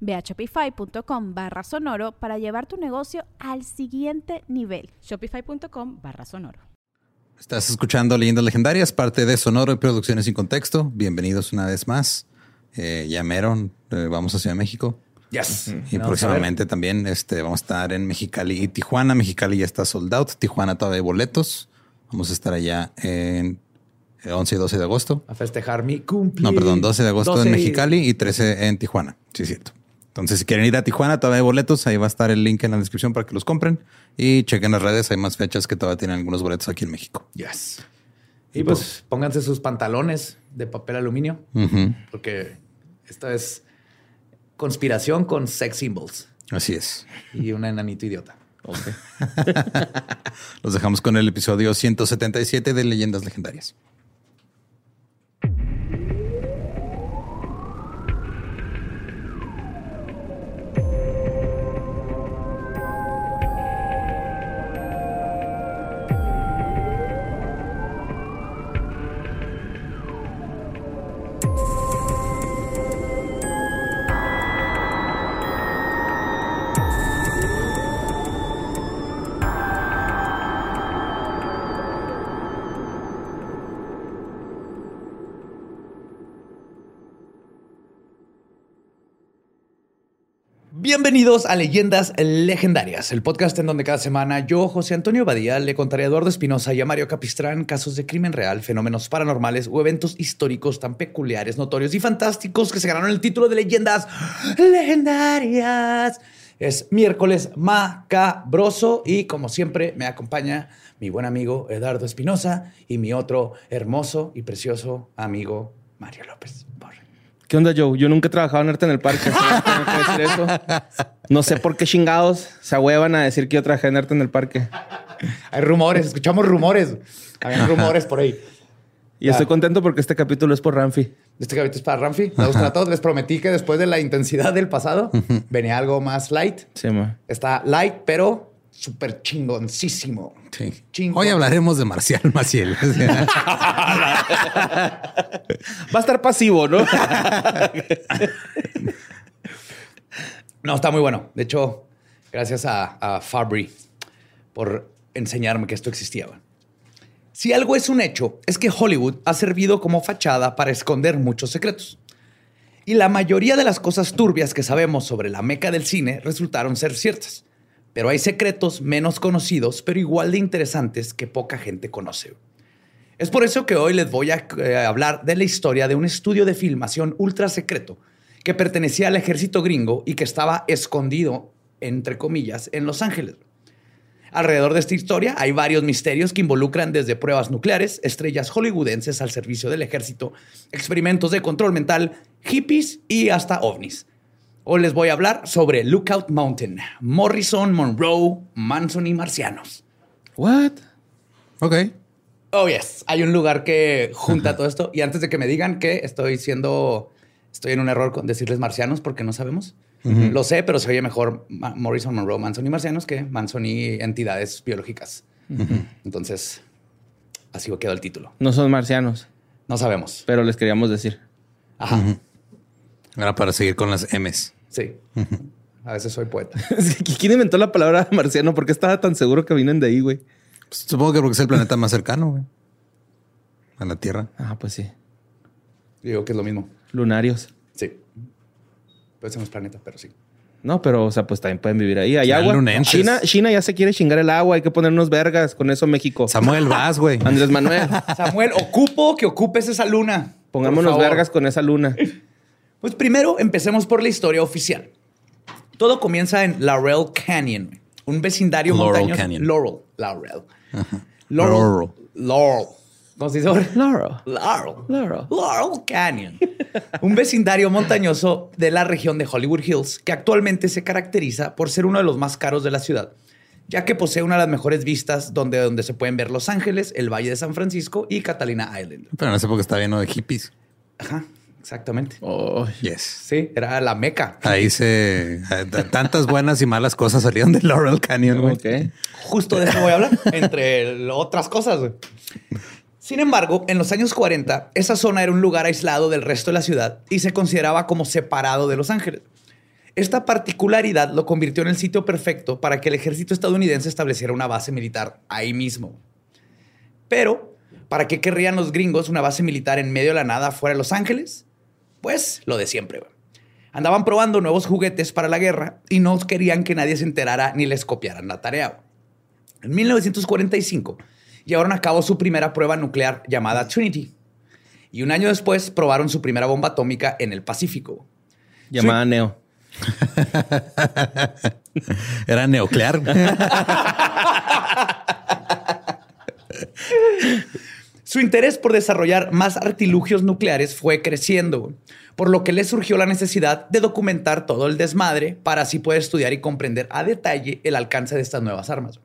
Ve a shopify.com barra sonoro para llevar tu negocio al siguiente nivel. Shopify.com barra sonoro. Estás escuchando Leyendas Legendarias, parte de Sonoro y Producciones sin Contexto. Bienvenidos una vez más. Eh, ya mero, eh, vamos a Ciudad de México. Yes. Y próximamente también este, vamos a estar en Mexicali y Tijuana. Mexicali ya está sold out. Tijuana todavía hay boletos. Vamos a estar allá en 11 y 12 de agosto. A festejar mi cumpleaños. No, perdón, 12 de agosto en Mexicali y 13 en Tijuana. Sí, es cierto. Entonces, si quieren ir a Tijuana, todavía hay boletos. Ahí va a estar el link en la descripción para que los compren. Y chequen las redes. Hay más fechas que todavía tienen algunos boletos aquí en México. Yes. Y pues pónganse sus pantalones de papel aluminio. Porque esto es conspiración con sex symbols. Así es. Y un enanito idiota. los dejamos con el episodio 177 de Leyendas Legendarias. Bienvenidos a Leyendas Legendarias, el podcast en donde cada semana yo, José Antonio Badía, le contaré a Eduardo Espinosa y a Mario Capistrán casos de crimen real, fenómenos paranormales o eventos históricos tan peculiares, notorios y fantásticos que se ganaron el título de Leyendas Legendarias. Es miércoles macabroso y como siempre me acompaña mi buen amigo Eduardo Espinosa y mi otro hermoso y precioso amigo Mario López. ¿Qué onda, Joe? Yo nunca he trabajado en arte en el parque. No sé por qué chingados se ahuevan a decir que yo trabajé en arte en el parque. Hay rumores, escuchamos rumores. Hay rumores por ahí. Y estoy contento porque este capítulo es por Ramfi. Este capítulo es para Ramfi. Me gusta a todos. Les prometí que después de la intensidad del pasado venía algo más light. Sí, ma. Está light, pero súper chingoncísimo. Sí. Hoy hablaremos de Marcial Maciel. Va a estar pasivo, ¿no? no, está muy bueno. De hecho, gracias a, Fabri por enseñarme que esto existía. Si algo es un hecho, es que Hollywood ha servido como fachada para esconder muchos secretos. Y la mayoría de las cosas turbias que sabemos sobre la meca del cine resultaron ser ciertas. Pero hay secretos menos conocidos, pero igual de interesantes que poca gente conoce. Es por eso que hoy les voy a eh, hablar de la historia de un estudio de filmación ultra secreto que pertenecía al ejército gringo y que estaba escondido, entre comillas, en Los Ángeles. Alrededor de esta historia hay varios misterios que involucran desde pruebas nucleares, estrellas hollywoodenses al servicio del ejército, experimentos de control mental, hippies y hasta ovnis. Hoy les voy a hablar sobre Lookout Mountain, Morrison, Monroe, Manson y marcianos. What? Ok. Oh, yes. Hay un lugar que junta todo esto. Y antes de que me digan que estoy siendo, estoy en un error con decirles marcianos porque no sabemos. Lo sé, pero se oye mejor Morrison, Monroe, Manson y marcianos que Manson y entidades biológicas. Entonces, así quedó el título. No son marcianos. No sabemos. Pero les queríamos decir. Ajá. Ahora para seguir con las M's. Sí. A veces soy poeta. ¿Quién inventó la palabra marciano? ¿Por qué estaba tan seguro que vienen de ahí, güey? Pues, supongo que porque es el planeta más cercano, güey. A la Tierra. Ah, pues sí. Digo que es lo mismo. Lunarios. Sí. Pues somos planeta, pero sí. No, pero, o sea, pues también pueden vivir ahí. Hay agua. China, China ya se quiere chingar el agua. Hay que poner unos vergas. Con eso México. Samuel Vaz, güey. Andrés Manuel. Samuel, ocupo que ocupes esa luna. Pongámonos vergas con esa luna. Pues primero empecemos por la historia oficial. Todo comienza en Laurel Canyon, un vecindario Laurel montañoso. Canyon. Laurel, Laurel. Laurel. Laurel. ¿Cómo se dice? Laurel. Laurel. Laurel. Laurel Canyon. un vecindario montañoso de la región de Hollywood Hills que actualmente se caracteriza por ser uno de los más caros de la ciudad, ya que posee una de las mejores vistas donde, donde se pueden ver Los Ángeles, el Valle de San Francisco y Catalina Island. Pero en esa época está lleno de hippies. Ajá, exactamente. Oh, Yes. Sí, era la meca. Ahí se... eh, Tantas buenas y malas cosas salieron de Laurel Canyon, güey. ok. Justo de eso voy a hablar, entre otras cosas. güey. Sin embargo, en los años 40, esa zona era un lugar aislado del resto de la ciudad y se consideraba como separado de Los Ángeles. Esta particularidad lo convirtió en el sitio perfecto para que el ejército estadounidense estableciera una base militar ahí mismo. Pero, ¿para qué querrían los gringos una base militar en medio de la nada fuera de Los Ángeles? Pues lo de siempre. güey. Andaban probando nuevos juguetes para la guerra y no querían que nadie se enterara ni les copiaran la tarea. En 1945 llevaron a cabo su primera prueba nuclear llamada Trinity. Y un año después probaron su primera bomba atómica en el Pacífico. Llamada Neo. Era neoclear. Su interés por desarrollar más artilugios nucleares fue creciendo, por lo que le surgió la necesidad de documentar todo el desmadre para así poder estudiar y comprender a detalle el alcance de estas nuevas armas.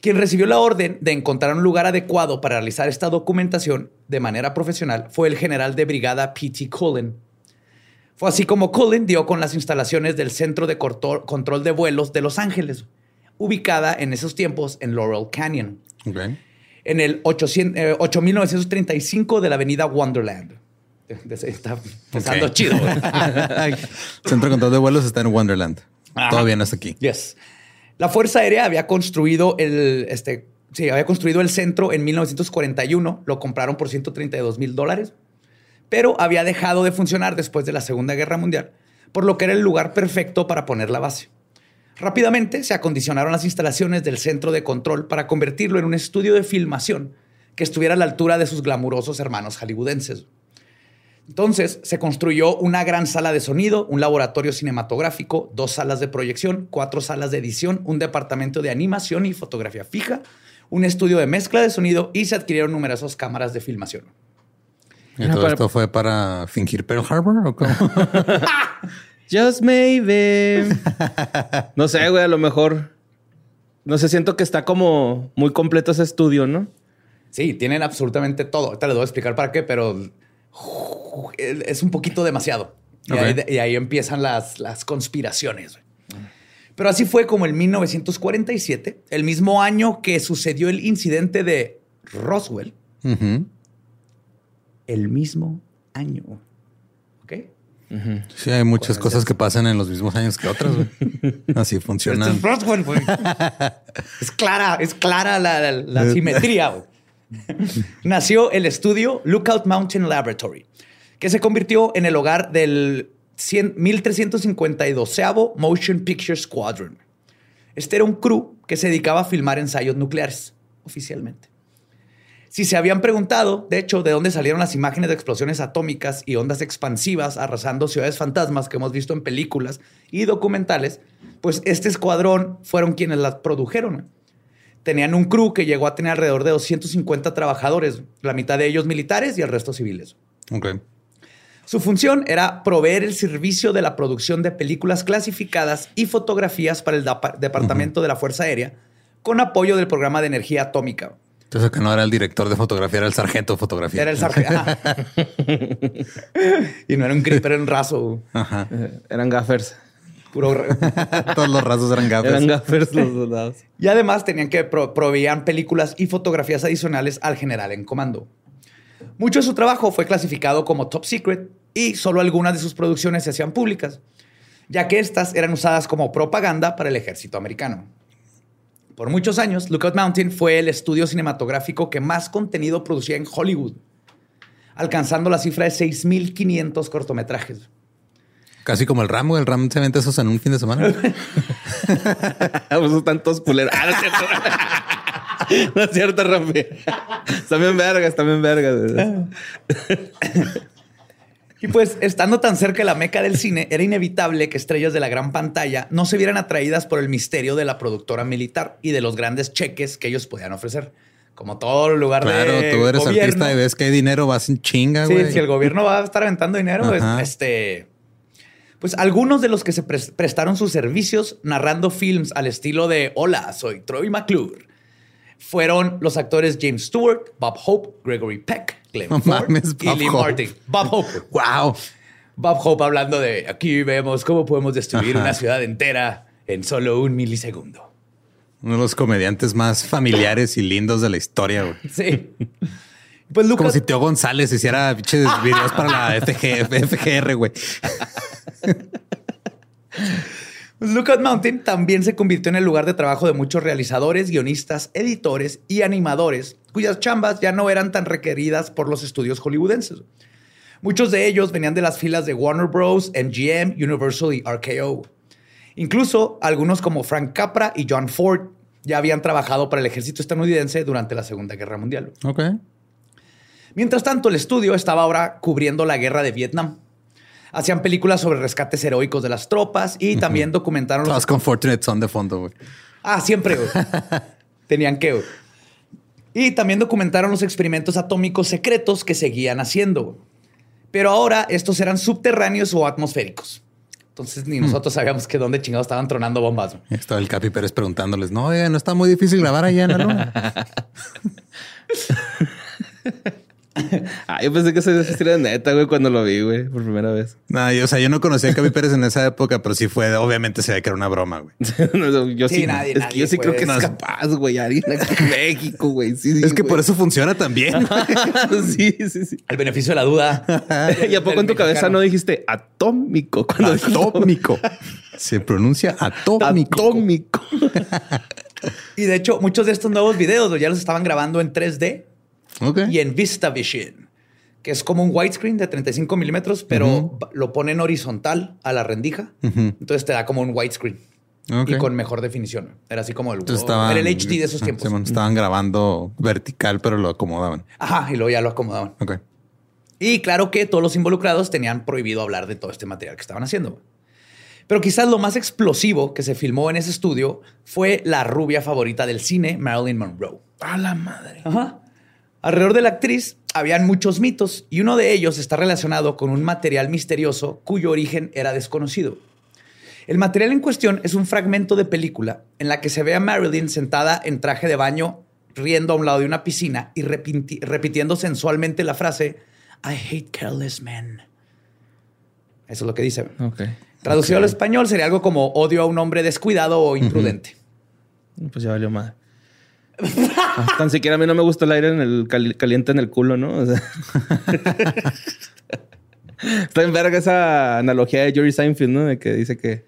Quien recibió la orden de encontrar un lugar adecuado para realizar esta documentación de manera profesional fue el general de brigada P.T. Cullen. Fue así como Cullen dio con las instalaciones del Centro de Control de Vuelos de Los Ángeles, ubicada en esos tiempos en Laurel Canyon Ok. En el 800, eh, 8935 de la avenida Wonderland. De- de- Está pensando chido. Centro de control de vuelos está en Wonderland. Ajá. Todo bien hasta aquí. Yes. La Fuerza Aérea había construido el, este, sí, había construido el centro en 1941. Lo compraron por 132 mil dólares, pero había dejado de funcionar después de la Segunda Guerra Mundial, por lo que era el lugar perfecto para poner la base. Rápidamente se acondicionaron las instalaciones del centro de control para convertirlo en un estudio de filmación que estuviera a la altura de sus glamurosos hermanos hollywoodenses. Entonces se construyó una gran sala de sonido, un laboratorio cinematográfico, dos salas de proyección, cuatro salas de edición, un departamento de animación y fotografía fija, un estudio de mezcla de sonido y se adquirieron numerosas cámaras de filmación. ¿Y todo esto fue para fingir Pearl Harbor o cómo? Just maybe. no sé, güey, a lo mejor. No sé, siento que está como muy completo ese estudio, ¿no? Sí, tienen absolutamente todo. Ahorita les voy a explicar para qué, pero es un poquito demasiado. Y, ahí, y ahí empiezan las, las conspiraciones. güey. Pero así fue como en 1947, el mismo año que sucedió el incidente de Roswell, el mismo año. Sí, hay muchas cosas que pasan en los mismos años que otras. Así funciona. es Roswell, güey. es clara, es clara la, la- la simetría. Nació el estudio Lookout Mountain Laboratory, que se convirtió en el hogar del 100 1352 Motion Picture Squadron. Este era un crew que se dedicaba a filmar ensayos nucleares, oficialmente. Si se habían preguntado, de hecho, de dónde salieron las imágenes de explosiones atómicas y ondas expansivas arrasando ciudades fantasmas que hemos visto en películas y documentales, pues este escuadrón fueron quienes las produjeron. Tenían un crew que llegó a tener alrededor de 250 trabajadores, la mitad de ellos militares y el resto civiles. Su función era proveer el servicio de la producción de películas clasificadas y fotografías para el Departamento de la Fuerza Aérea, con apoyo del programa de energía atómica. Entonces que no era el director de fotografía, era el sargento de fotografía. Era el sargento. Y no era un creeper, era un raso. Ajá. Eh, Eran gaffers. Puro Todos los rasos eran gafas. Eran gaffers los soldados. Y además tenían que pro- proveían películas y fotografías adicionales al general en comando. Mucho de su trabajo fue clasificado como top secret y solo algunas de sus producciones se hacían públicas, ya que estas eran usadas como propaganda para el ejército americano. Por muchos años, Lookout Mountain fue el estudio cinematográfico que más contenido producía en Hollywood, alcanzando la cifra de 6.500 cortometrajes. Casi como el Ram, güey. El Ram se vende esos en un fin de semana. están todos culeros. Ah, no es cierto. no es cierto, Rafi. Están bien vergas, están bien vergas. Y pues, estando tan cerca de la meca del cine, era inevitable que estrellas de la gran pantalla no se vieran atraídas por el misterio de la productora militar y de los grandes cheques que ellos podían ofrecer. Como todo lugar claro, de tú eres gobierno. artista y ves que hay dinero, vas en chinga, Sí, güey. si el gobierno va a estar aventando dinero, pues, este. Pues algunos de los que se pres- prestaron sus servicios narrando films al estilo de Hola, soy Troy McClure. Fueron los actores James Stewart, Bob Hope, Gregory Peck, Glenn No Ford mames, y Bob Lee Hope. Martin. Bob Hope. Wow. Bob Hope hablando de aquí vemos cómo podemos destruir Ajá. una ciudad entera en solo un milisegundo. Uno de los comediantes más familiares y lindos de la historia, güey. Sí. Pues Como si Teo González hiciera videos para la FG, FGR, güey. Lookout Mountain también se convirtió en el lugar de trabajo de muchos realizadores, guionistas, editores y animadores, cuyas chambas ya no eran tan requeridas por los estudios hollywoodenses. Muchos de ellos venían de las filas de Warner Bros., MGM, Universal y RKO. Incluso algunos como Frank Capra y John Ford ya habían trabajado para el ejército estadounidense durante la Segunda Guerra Mundial. Mientras tanto, el estudio estaba ahora cubriendo la guerra de Vietnam. Hacían películas sobre rescates heroicos de las tropas y también documentaron los con Fortunate Son de fondo, güey. Ah, siempre, güey. Tenían que, güey. Y también documentaron los experimentos atómicos secretos que seguían haciendo. güey. Pero ahora estos eran subterráneos o atmosféricos. Entonces ni nosotros sabíamos que dónde chingados estaban tronando bombas. Estaba el Capi Pérez preguntándoles, no, oiga, no está muy difícil grabar allá en la luna. Ah, yo pensé que esa historia de neta, güey, cuando lo vi, güey, por primera vez. no, yo, o sea, yo no conocía a Capi Pérez en esa época, pero sí fue, obviamente se ve que era una broma, güey. No, yo Sí, sí, nadie- es nadie que yo sí creo que puede. es capaz, güey, alguien aquí en México, güey. Sí, Es que por eso funciona también. sí, sí, sí. El beneficio de la duda. ¿Y a poco en tu cabeza no dijiste atómico? Cuando Atómico. Se pronuncia atómico. Atómico. Y de hecho, muchos de estos nuevos videos güey, ya los estaban grabando en 3D Ok. y en VistaVision, que es como un widescreen de 35 milímetros, pero lo ponen horizontal a la rendija. Entonces te da como un widescreen y con mejor definición. Era así como el, estaban, era el HD de esos tiempos. Estaban grabando vertical, pero lo acomodaban. Ajá, y luego ya lo acomodaban. Ok. Y claro que todos los involucrados tenían prohibido hablar de todo este material que estaban haciendo. Pero quizás lo más explosivo que se filmó en ese estudio fue la rubia favorita del cine, Marilyn Monroe. A la madre. Ajá. Alrededor de la actriz habían muchos mitos y uno de ellos está relacionado con un material misterioso cuyo origen era desconocido. El material en cuestión es un fragmento de película en la que se ve a Marilyn sentada en traje de baño, riendo a un lado de una piscina y repiti- repitiendo sensualmente la frase I hate careless men. Eso es lo que dice. Traducido al español sería algo como odio a un hombre descuidado o imprudente. Pues ya valió madre. Tan siquiera a mí no me gusta el aire en el cali- caliente en el culo, ¿no? O sea. Está en verga esa analogía de Jerry Seinfeld, ¿no? De que dice que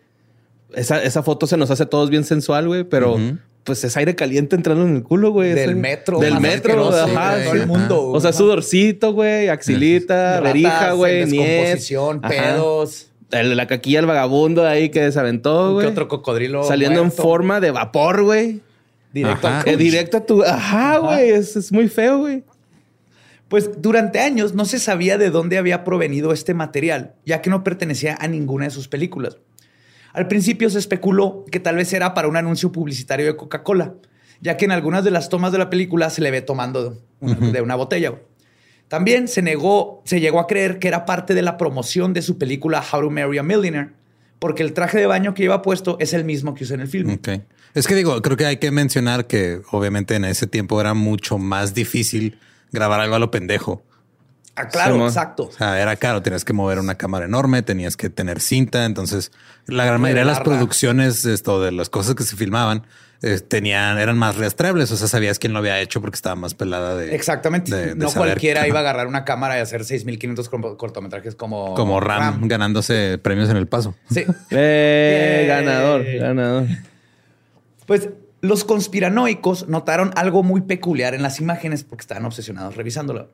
esa, esa foto se nos hace a todos bien sensual, güey, pero pues es aire caliente entrando en el culo, güey. Del Es- metro. Del metro, ajá. todo el mundo. O sea, sudorcito, güey, axilita, verija, güey, niés. descomposición, pedos. El- la caquilla del vagabundo ahí que desaventó, ¿Qué güey. otro cocodrilo? Saliendo muerto? en forma de vapor, güey. Directo Ajá. al Eh, directo a tu. Ajá, güey. Es, es muy feo, güey. Pues durante años no se sabía de dónde había provenido este material, ya que no pertenecía a ninguna de sus películas. Al principio se especuló que tal vez era para un anuncio publicitario de Coca-Cola, ya que en algunas de las tomas de la película se le ve tomando una- de una botella. También se negó, se llegó a creer que era parte de la promoción de su película How to Marry a Millionaire, porque el traje de baño que lleva puesto es el mismo que usa en el film. Ok. Es que digo, creo que hay que mencionar que obviamente en ese tiempo era mucho más difícil grabar algo a lo pendejo. Ah, claro, exacto. O sea, era caro, tenías que mover una cámara enorme, tenías que tener cinta. Entonces, la gran mayoría de las producciones, esto de las cosas que se filmaban, eh, tenían, eran más rastreables. O sea, sabías quién lo había hecho porque estaba más pelada de. Exactamente. de- de no saber- cualquiera iba a agarrar una cámara y hacer 6.500 cor- cortometrajes como... Como Ram, ganándose premios en el paso. Sí. Eh, ganador, ganador. Pues los conspiranoicos notaron algo muy peculiar en las imágenes porque estaban obsesionados revisándolo.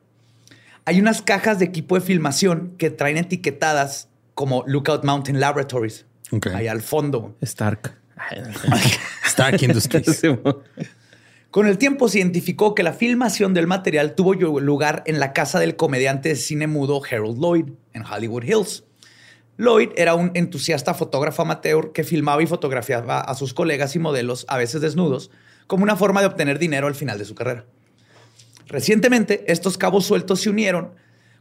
Hay unas cajas de equipo de filmación que traen etiquetadas como Lookout Mountain Laboratories. Ahí al fondo. Stark. Stark Industries. Con el tiempo se identificó que la filmación del material tuvo lugar en la casa del comediante de cine mudo Harold Lloyd en Hollywood Hills. Lloyd era un entusiasta fotógrafo amateur que filmaba y fotografiaba a sus colegas y modelos, a veces desnudos, como una forma de obtener dinero al final de su carrera. Recientemente, estos cabos sueltos se unieron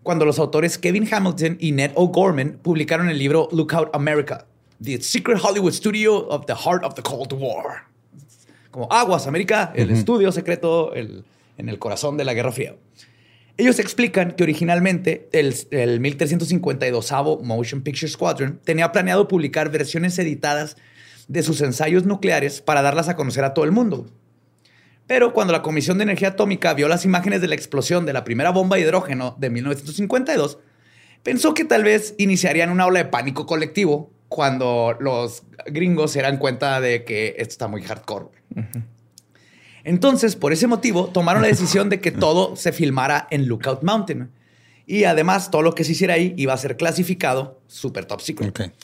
cuando los autores Kevin Hamilton y Ned O'Gorman publicaron el libro Lookout America, The Secret Hollywood Studio of the Heart of the Cold War. Como Aguas América, el estudio secreto el- en el corazón de la Guerra Fría. Ellos explican que originalmente el, el 1352 Motion Picture Squadron tenía planeado publicar versiones editadas de sus ensayos nucleares para darlas a conocer a todo el mundo. Pero cuando la Comisión de Energía Atómica vio las imágenes de la explosión de la primera bomba de hidrógeno de 1952, pensó que tal vez iniciarían una ola de pánico colectivo cuando los gringos se dieran cuenta de que esto está muy hardcore. Entonces, por ese motivo, tomaron la decisión de que todo se filmara en Lookout Mountain. Y además, todo lo que se hiciera ahí iba a ser clasificado super top secret.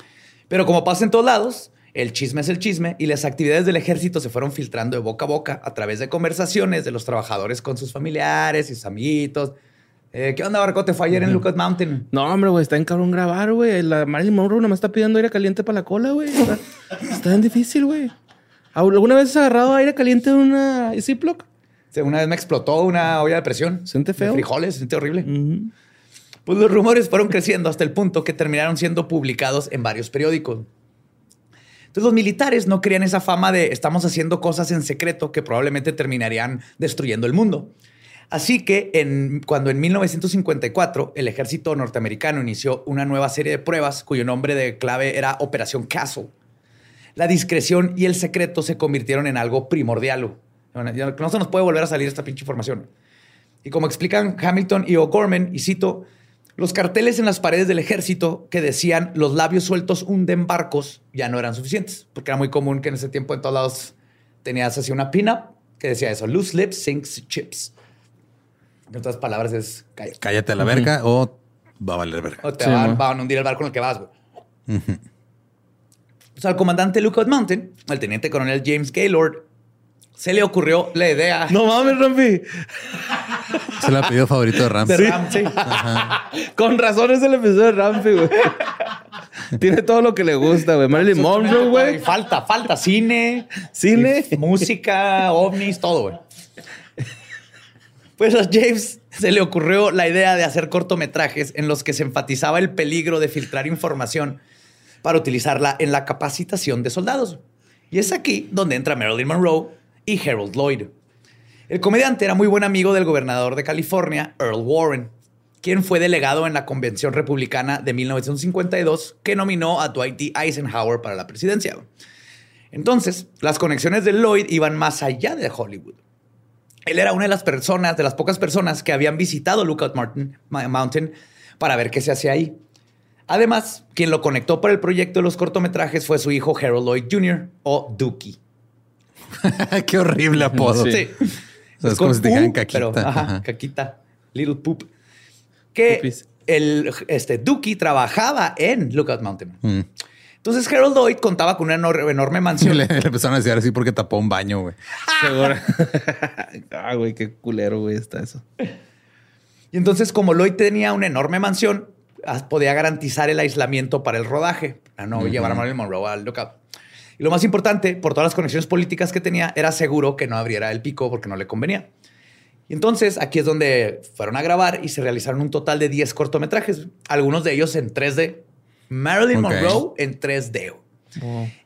Pero como pasa en todos lados, el chisme es el chisme y las actividades del ejército se fueron filtrando de boca a boca a través de conversaciones de los trabajadores con sus familiares y sus amiguitos. Eh, ¿Qué onda, Barcote? Fue ayer en Lookout Mountain. No, hombre, güey, está en cabrón grabar, güey. La Marilyn Monroe nomás está pidiendo aire caliente para la cola, güey. Está, está bien difícil, güey. ¿Alguna vez has agarrado aire caliente de una Ziploc? Sí, Una vez me explotó una olla de presión. ¿Siente feo? De frijoles, siente horrible. Pues los rumores fueron creciendo hasta el punto que terminaron siendo publicados en varios periódicos. Entonces los militares no querían esa fama de estamos haciendo cosas en secreto que probablemente terminarían destruyendo el mundo. Así que cuando en 1954 el ejército norteamericano inició una nueva serie de pruebas cuyo nombre de clave era Operación Castle, la discreción y el secreto se convirtieron en algo primordial. No se nos puede volver a salir esta pinche información. Y como explican Hamilton y O'Gorman, y cito, los carteles en las paredes del ejército que decían los labios sueltos hunden barcos ya no eran suficientes, porque era muy común que en ese tiempo en todos lados tenías así una pin-up que decía eso, loose lips sinks chips. En otras palabras es cállate. Cállate a la verga o va a valer verga. O te Sí, van, ¿no? van a hundir el barco en el que vas, güey. Pues al comandante Lookout Mountain, al teniente coronel James Gaylord, se le ocurrió la idea No mames, Rampi. Es el apellido favorito de Ram. de Ramsey. Con razón es el episodio de Rampi, güey. Tiene todo lo que le gusta, güey. Marilyn Monroe, güey. Falta, falta cine, Cine. música, ovnis, todo, güey. Pues a James se le ocurrió la idea de hacer cortometrajes en los que se enfatizaba el peligro de filtrar información para utilizarla en la capacitación de soldados. Y es aquí donde entra Marilyn Monroe y Harold Lloyd. El comediante era muy buen amigo del gobernador de California, Earl Warren, quien fue delegado en la Convención Republicana de 1952 que nominó a Dwight D. Eisenhower para la presidencia. Entonces, las conexiones de Lloyd iban más allá de Hollywood. Él era una de las personas, de las pocas personas que habían visitado Lookout Mountain, Mountain para ver qué se hacía ahí. Además, quien lo conectó para el proyecto de los cortometrajes fue su hijo Harold Lloyd Jr. o Dookie. Qué horrible apodo. Sí. O sea, es como si te dijeran U, caquita. pero, ajá, Ajá. caquita. Little poop. Que Pupis. el este, Dookie trabajaba en Lookout Mountain. Mm. Entonces Harold Lloyd contaba con una enor- enorme mansión. le, le empezaron a decir así porque tapó un baño, güey. Seguro. ah, güey, qué culero, güey, está eso. Y entonces, como Lloyd tenía una enorme mansión, podía garantizar el aislamiento para el rodaje, a no llevar a Marilyn Monroe al lookout. Y lo más importante, por todas las conexiones políticas que tenía, era seguro que no abriera el pico porque no le convenía. Y entonces aquí es donde fueron a grabar y se realizaron un total de 10 cortometrajes, algunos de ellos en 3D. Marilyn. Monroe en 3D.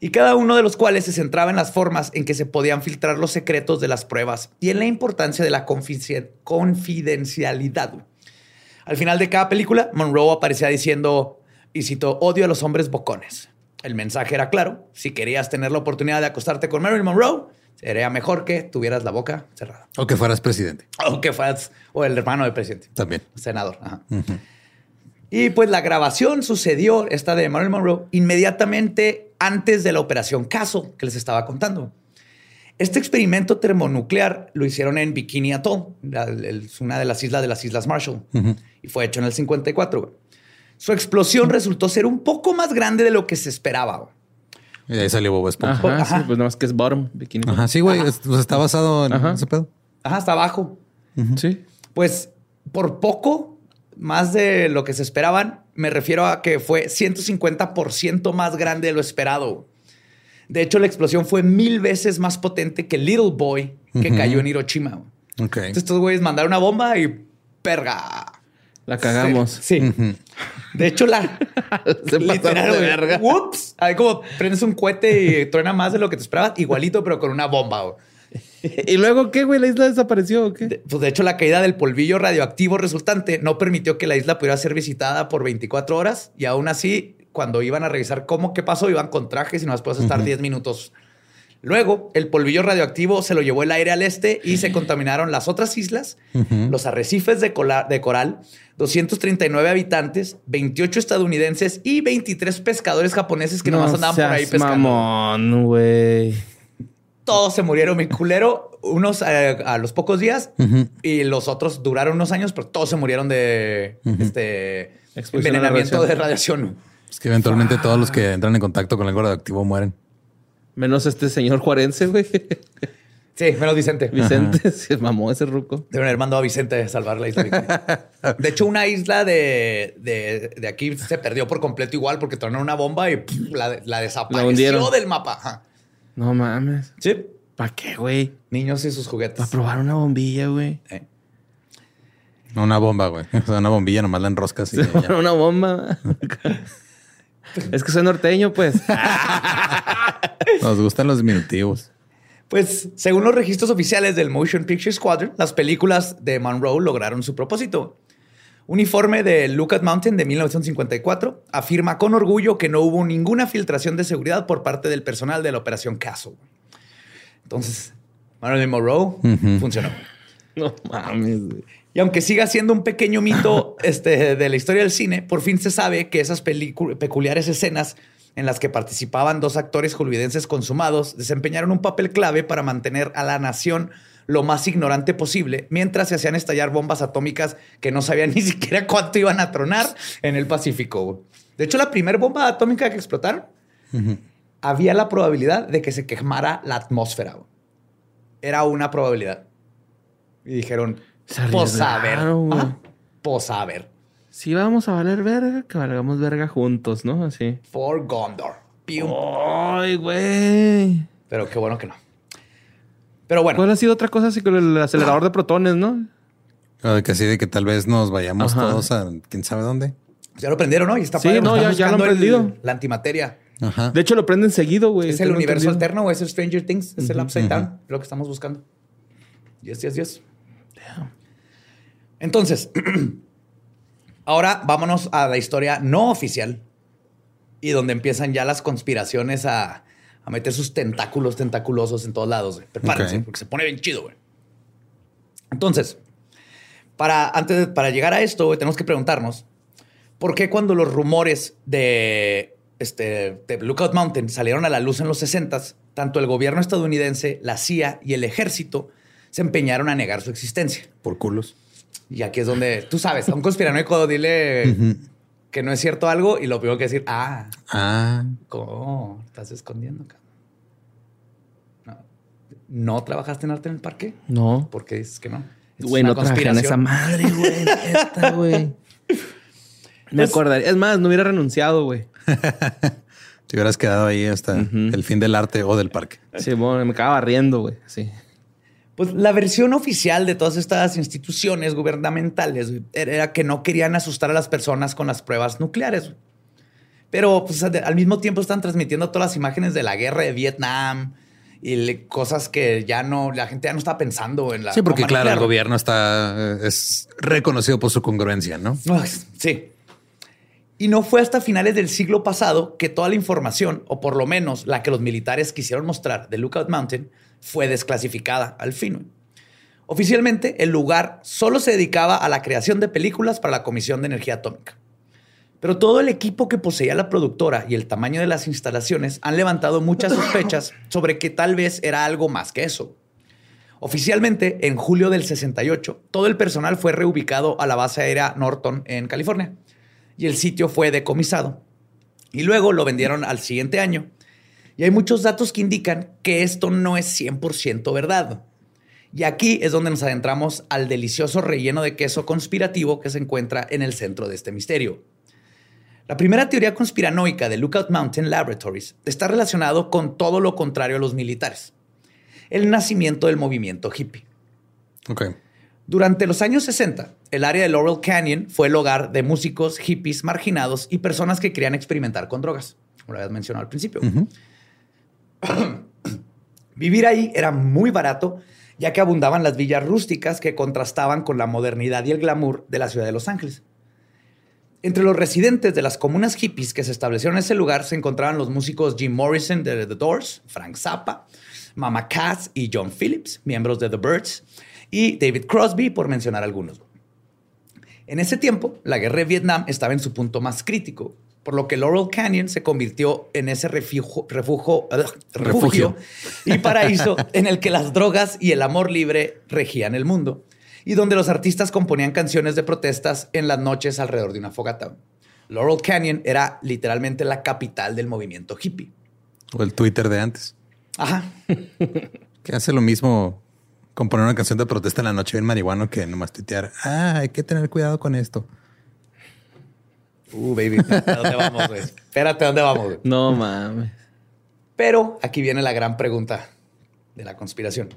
Y cada uno de los cuales se centraba en las formas en que se podían filtrar los secretos de las pruebas y en la importancia de la confidencialidad. Al final de cada película, Monroe aparecía diciendo, y cito, odio a los hombres bocones. El mensaje era claro, si querías tener la oportunidad de acostarte con Marilyn Monroe, sería mejor que tuvieras la boca cerrada. O que fueras presidente. O que fueras, o el hermano del presidente. También. Senador. ajá. Y pues la grabación sucedió, esta de Marilyn Monroe, inmediatamente antes de la operación Caso que les estaba contando. Este experimento termonuclear lo hicieron en Bikini Atoll, una de las islas de las Islas Marshall, y fue hecho en el 54. güey. Su explosión resultó ser un poco más grande de lo que se esperaba. Y de ahí salió Bob Esponja. Ajá, Ajá. sí, pues nada más que es bottom, bikini. Ajá, sí, güey. es- pues está basado en Ajá. ese pedo. Ajá, hasta abajo. Sí. Pues por poco, más de lo que se esperaban, me refiero a que fue 150% más grande de lo esperado. De hecho, la explosión fue mil veces más potente que Little Boy que cayó en Hiroshima. Ok. Entonces, estos güeyes mandaron una bomba y perga. La cagamos. Sí. De hecho, la. Se de verga. Ups. Ahí como prendes un cohete y truena más de lo que te esperabas, igualito, pero con una bomba. güey. ¿Y luego qué, güey? ¿La isla desapareció o qué? De, pues de hecho, la caída del polvillo radioactivo resultante no permitió que la isla pudiera ser visitada por 24 horas y aún así, cuando iban a revisar cómo, qué pasó, iban con trajes y no puedes estar 10 minutos. Luego, el polvillo radioactivo se lo llevó el aire al este y se contaminaron las otras islas, los arrecifes de, cola- de coral, 239 habitantes, 28 estadounidenses y 23 pescadores japoneses que nomás andaban por ahí pescando. mamón, güey. Todos se murieron, mi culero, unos eh, a los pocos días y los otros duraron unos años, pero todos se murieron de este Exposición envenenamiento radiación. de radiación. Es que eventualmente todos los que entran en contacto con algo radioactivo mueren. Menos este señor juarense, güey. Sí, menos Vicente. Vicente se mamó ese ruco. Deben haber mandado a Vicente a salvar la isla. De hecho, una isla de, de, de aquí se perdió por completo igual porque tronaron una bomba y pff, la, la desapareció del mapa. Ajá. No mames. Sí. ¿Para qué, güey? Niños y sus juguetes. Para probar una bombilla, güey. Eh. No una bomba, güey. O sea, una bombilla nomás la enroscas y ya. una bomba. es que soy norteño, pues. Nos gustan los diminutivos. Pues, según los registros oficiales del Motion Picture Squadron, las películas de Monroe lograron su propósito. Un informe de Lookout Mountain de 1954 afirma con orgullo que no hubo ninguna filtración de seguridad por parte del personal de la Operación Castle. Entonces, Marilyn Monroe funcionó. no mames. Y aunque siga siendo un pequeño mito este, de la historia del cine, por fin se sabe que esas peculiares escenas en las que participaban dos actores hollywoodienses consumados desempeñaron un papel clave para mantener a la nación lo más ignorante posible mientras se hacían estallar bombas atómicas que no sabían ni siquiera cuánto iban a tronar en el Pacífico. De hecho, la primera bomba atómica que explotaron, había la probabilidad de que se quemara la atmósfera. Era una probabilidad. Y dijeron, pues a ver. Pues a ver. Si vamos a valer verga, que valgamos verga juntos, ¿no? Así. For Gondor. Ay, güey. Pero qué bueno que no. Pero bueno, ¿Cuál ha sido otra cosa así con el acelerador de protones, no? O de que así de que tal vez nos vayamos Ajá. todos a quién sabe dónde. ya lo prendieron, ¿no? Y está Sí, padre, no, ya- ya lo han buscando el- prendido. La antimateria. Ajá. De hecho, lo prenden seguido, güey. ¿Es el universo entendido. alterno o es el Stranger Things? ¿Es el Upside Down? Lo que estamos buscando. Yes, yes, yes. Entonces, ahora vámonos a la historia no oficial y donde empiezan ya las conspiraciones a, a meter sus tentáculos tentaculosos en todos lados. güey. Prepárense, porque se pone bien chido, güey. Entonces, para, antes de- para llegar a esto, güey, tenemos que preguntarnos por qué cuando los rumores de, este, de Lookout Mountain salieron a la luz en los 60 tanto el gobierno estadounidense, la CIA y el ejército se empeñaron a negar su existencia. Por culos. Y aquí es donde, tú sabes, a un conspiranoico dile que no es cierto algo y lo primero que decir, ah, Ah. ¿cómo estás escondiendo, cabrón? No. ¿No trabajaste en arte en el parque? No. ¿Por qué dices que no? Es Güey, una no trabajé en esa madre, güey. Neta, güey. Me Pues- acordaría. Es más, no hubiera renunciado, güey. Te hubieras quedado ahí hasta el fin del arte o del parque. Sí, bueno, me acababa riendo, güey. Sí. Pues la versión oficial de todas estas instituciones gubernamentales era que no querían asustar a las personas con las pruebas nucleares. Pero pues, al mismo tiempo están transmitiendo todas las imágenes de la guerra de Vietnam y cosas que ya no, la gente ya no está pensando en la. Sí, porque claro, el gobierno está eh, es reconocido por su congruencia, ¿no? Ay, Sí. Y no fue hasta finales del siglo pasado que toda la información, o por lo menos la que los militares quisieron mostrar de Lookout Mountain, fue desclasificada al fin. Oficialmente, el lugar solo se dedicaba a la creación de películas para la Comisión de Energía Atómica. Pero todo el equipo que poseía la productora y el tamaño de las instalaciones han levantado muchas sospechas sobre que tal vez era algo más que eso. Oficialmente, en julio del 68, todo el personal fue reubicado a la base aérea Norton en California. y el sitio fue decomisado. Y luego lo vendieron al siguiente año. Y hay muchos datos que indican que esto no es 100% verdad. Y aquí es donde nos adentramos al delicioso relleno de queso conspirativo que se encuentra en el centro de este misterio. La primera teoría conspiranoica de Lookout Mountain Laboratories está relacionado con todo lo contrario a los militares. El nacimiento del movimiento hippie. Durante los años 60, el área de Laurel Canyon fue el hogar de músicos, hippies, marginados y personas que querían experimentar con drogas, como lo habías mencionado al principio. Vivir ahí era muy barato, ya que abundaban las villas rústicas que contrastaban con la modernidad y el glamour de la ciudad de Los Ángeles. Entre los residentes de las comunas hippies que se establecieron en ese lugar se encontraban los músicos Jim Morrison de The Doors, Frank Zappa, Mama Cass y John Phillips, miembros de The Birds, y David Crosby, por mencionar algunos. En ese tiempo, la guerra de Vietnam estaba en su punto más crítico, por lo que Laurel Canyon se convirtió en ese refugio, refugio y paraíso en el que las drogas y el amor libre regían el mundo y donde los artistas componían canciones de protestas en las noches alrededor de una fogata. Laurel Canyon era literalmente la capital del movimiento hippie. O el Twitter de antes. Ajá. que hace lo mismo componer una canción de protesta en la noche bien marihuano que nomás tuitear. Ah, hay que tener cuidado con esto. Uh, baby, ¿a dónde vamos, güey? Espérate, ¿a dónde vamos? Güey? No mames. Pero aquí viene la gran pregunta de la conspiración.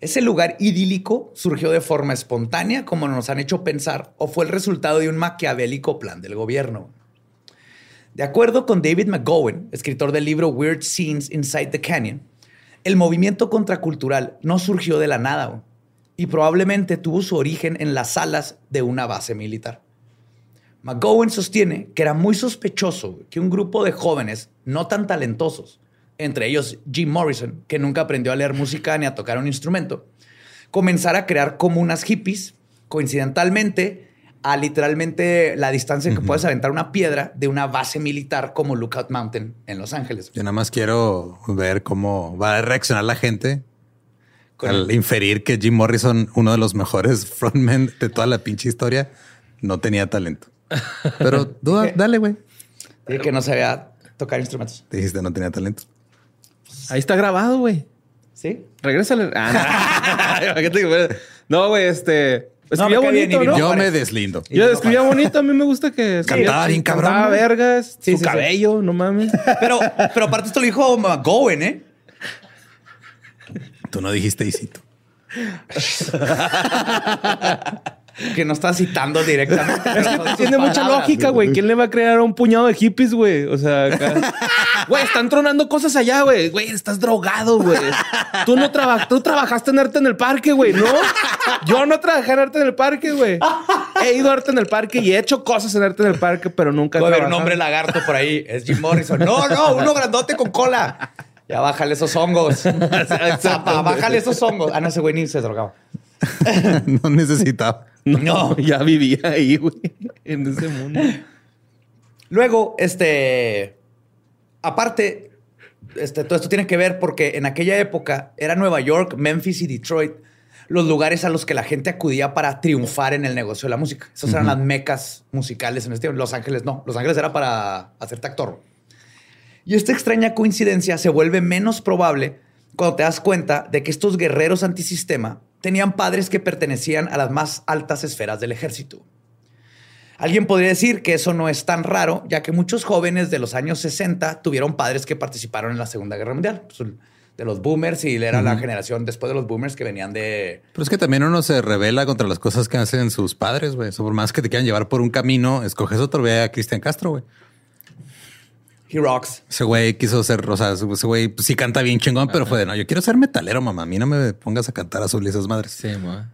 ¿Ese lugar idílico surgió de forma espontánea, como nos han hecho pensar, o fue el resultado de un maquiavélico plan del gobierno? De acuerdo con David McGowan, escritor del libro Weird Scenes Inside the Canyon, el movimiento contracultural no surgió de la nada y probablemente tuvo su origen en las salas de una base militar. McGowan sostiene que era muy sospechoso que un grupo de jóvenes no tan talentosos entre ellos Jim Morrison, que nunca aprendió a leer música ni a tocar un instrumento, comenzar a crear comunas hippies, coincidentalmente, a literalmente la distancia que puedes aventar una piedra de una base militar como Lookout Mountain en Los Ángeles. Yo nada más quiero ver cómo va a reaccionar la gente al inferir que Jim Morrison, uno de los mejores frontmen de toda la pinche historia, no tenía talento. Pero dale, güey. que no sabía tocar instrumentos. Dijiste no tenía talento. Ahí está grabado, güey. ¿Sí? Regrésale. Ah, no, güey, este. Escribía bonito, ¿no? Yo me deslindo. Yo escribía bonito. A mí me gusta que... Cantaba bien cabrón. Cantaba vergas. su cabello, no mames. Pero, pero aparte esto lo dijo McGowan, ¿eh? Tú no dijiste Isito. Que no está citando directamente. Es que tiene mucha lógica, güey. ¿Quién le va a crear a un puñado de hippies, güey? O sea, güey, están tronando cosas allá, güey. Güey, estás drogado, güey. Tú no trabajas, tú trabajaste en arte en el parque, güey, ¿no? Yo no trabajé en arte en el parque, güey. He ido a arte en el parque y he hecho cosas en arte en el parque, pero nunca he Puede haber un hombre lagarto por ahí. Es Jim Morrison. No, no, uno grandote con cola. Ya bájale esos hongos. bájale esos hongos. Ah, no, ese güey ni se drogaba. no necesitaba. No, ya vivía ahí, güey, en ese mundo. Luego, este, aparte, este, todo esto tiene que ver porque en aquella época era Nueva York, Memphis y Detroit los lugares a los que la gente acudía para triunfar en el negocio de la música. Esas eran las mecas musicales en este tiempo. Los Ángeles no. Los Ángeles era para hacerte actor. Y esta extraña coincidencia se vuelve menos probable cuando te das cuenta de que estos guerreros antisistema tenían padres que pertenecían a las más altas esferas del ejército. Alguien podría decir que eso no es tan raro, ya que muchos jóvenes de los años 60 tuvieron padres que participaron en la Segunda Guerra Mundial. Pues, de los boomers y era la generación después de los boomers que venían de... Pero es que también uno se revela contra las cosas que hacen sus padres, güey. Por más que te quieran llevar por un camino, escoges otro, ve a Cristian Castro, güey. He rocks. Ese güey quiso ser, o sea, ese güey pues, sí canta bien chingón, pero fue de no, yo quiero ser metalero, mamá. A mí no me pongas a cantar azul y esas madres. Sí, mamá.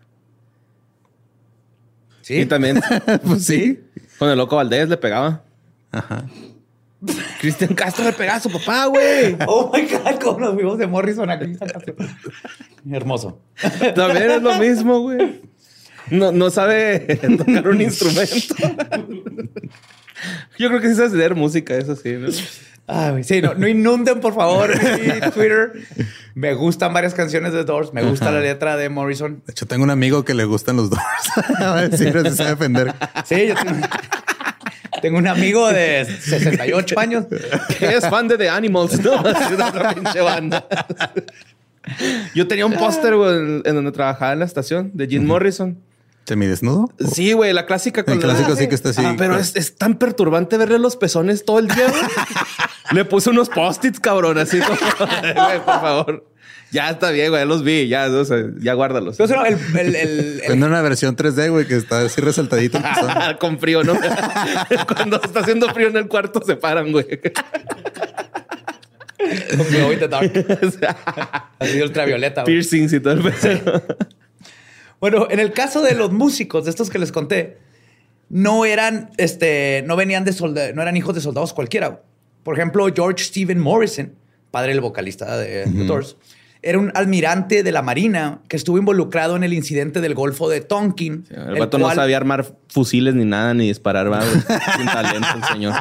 Sí. Y también. pues sí. Con el loco Valdés le pegaba. Ajá. Cristian Castro le pegaba a su papá, güey. Oh my God, con los vivos de Morrison a Cristian Castro. Hermoso. También es lo mismo, güey. No, no sabe tocar un instrumento. Yo creo que sí sabes leer música, eso sí, ¿no? Ah, sí, no, no, inunden, por favor, Twitter. Me gustan varias canciones de Doors. Me gusta la letra de Morrison. De hecho, tengo un amigo que le gustan los Doors. A ver si se sabe defender. Sí, yo Tengo un amigo de 68 años. que es fan de The Animals, ¿no? Otra pinche banda. Yo tenía un póster en donde trabajaba en la estación de Jim Morrison. ¿Semidesnudo? Sí, güey, la clásica con El clásico sí que está así. Ah, pero es, es tan perturbante verle los pezones todo el día. güey. Le puse unos post-its, cabrón, así como, güey, por favor. Ya está bien, güey, ya los vi, ya, o sea, ya guárdalos. No, el, el, el- el- una versión 3D, güey, que está así resaltadito. Con frío, ¿no? Cuando está haciendo frío en el cuarto se paran, güey. con the Dark. Así ultravioleta. güey. Piercings y todo el pedo. Bueno, en el caso de los músicos, de estos que les conté, no eran, este, no venían de soldados, no eran hijos de soldados cualquiera. Por ejemplo, George Stephen Morrison, padre del vocalista de The Doors, era un almirante de la Marina que estuvo involucrado en el incidente del Golfo de Tonkin. El vato no sabía armar fusiles ni nada, ni disparar, va. Sin talento el señor.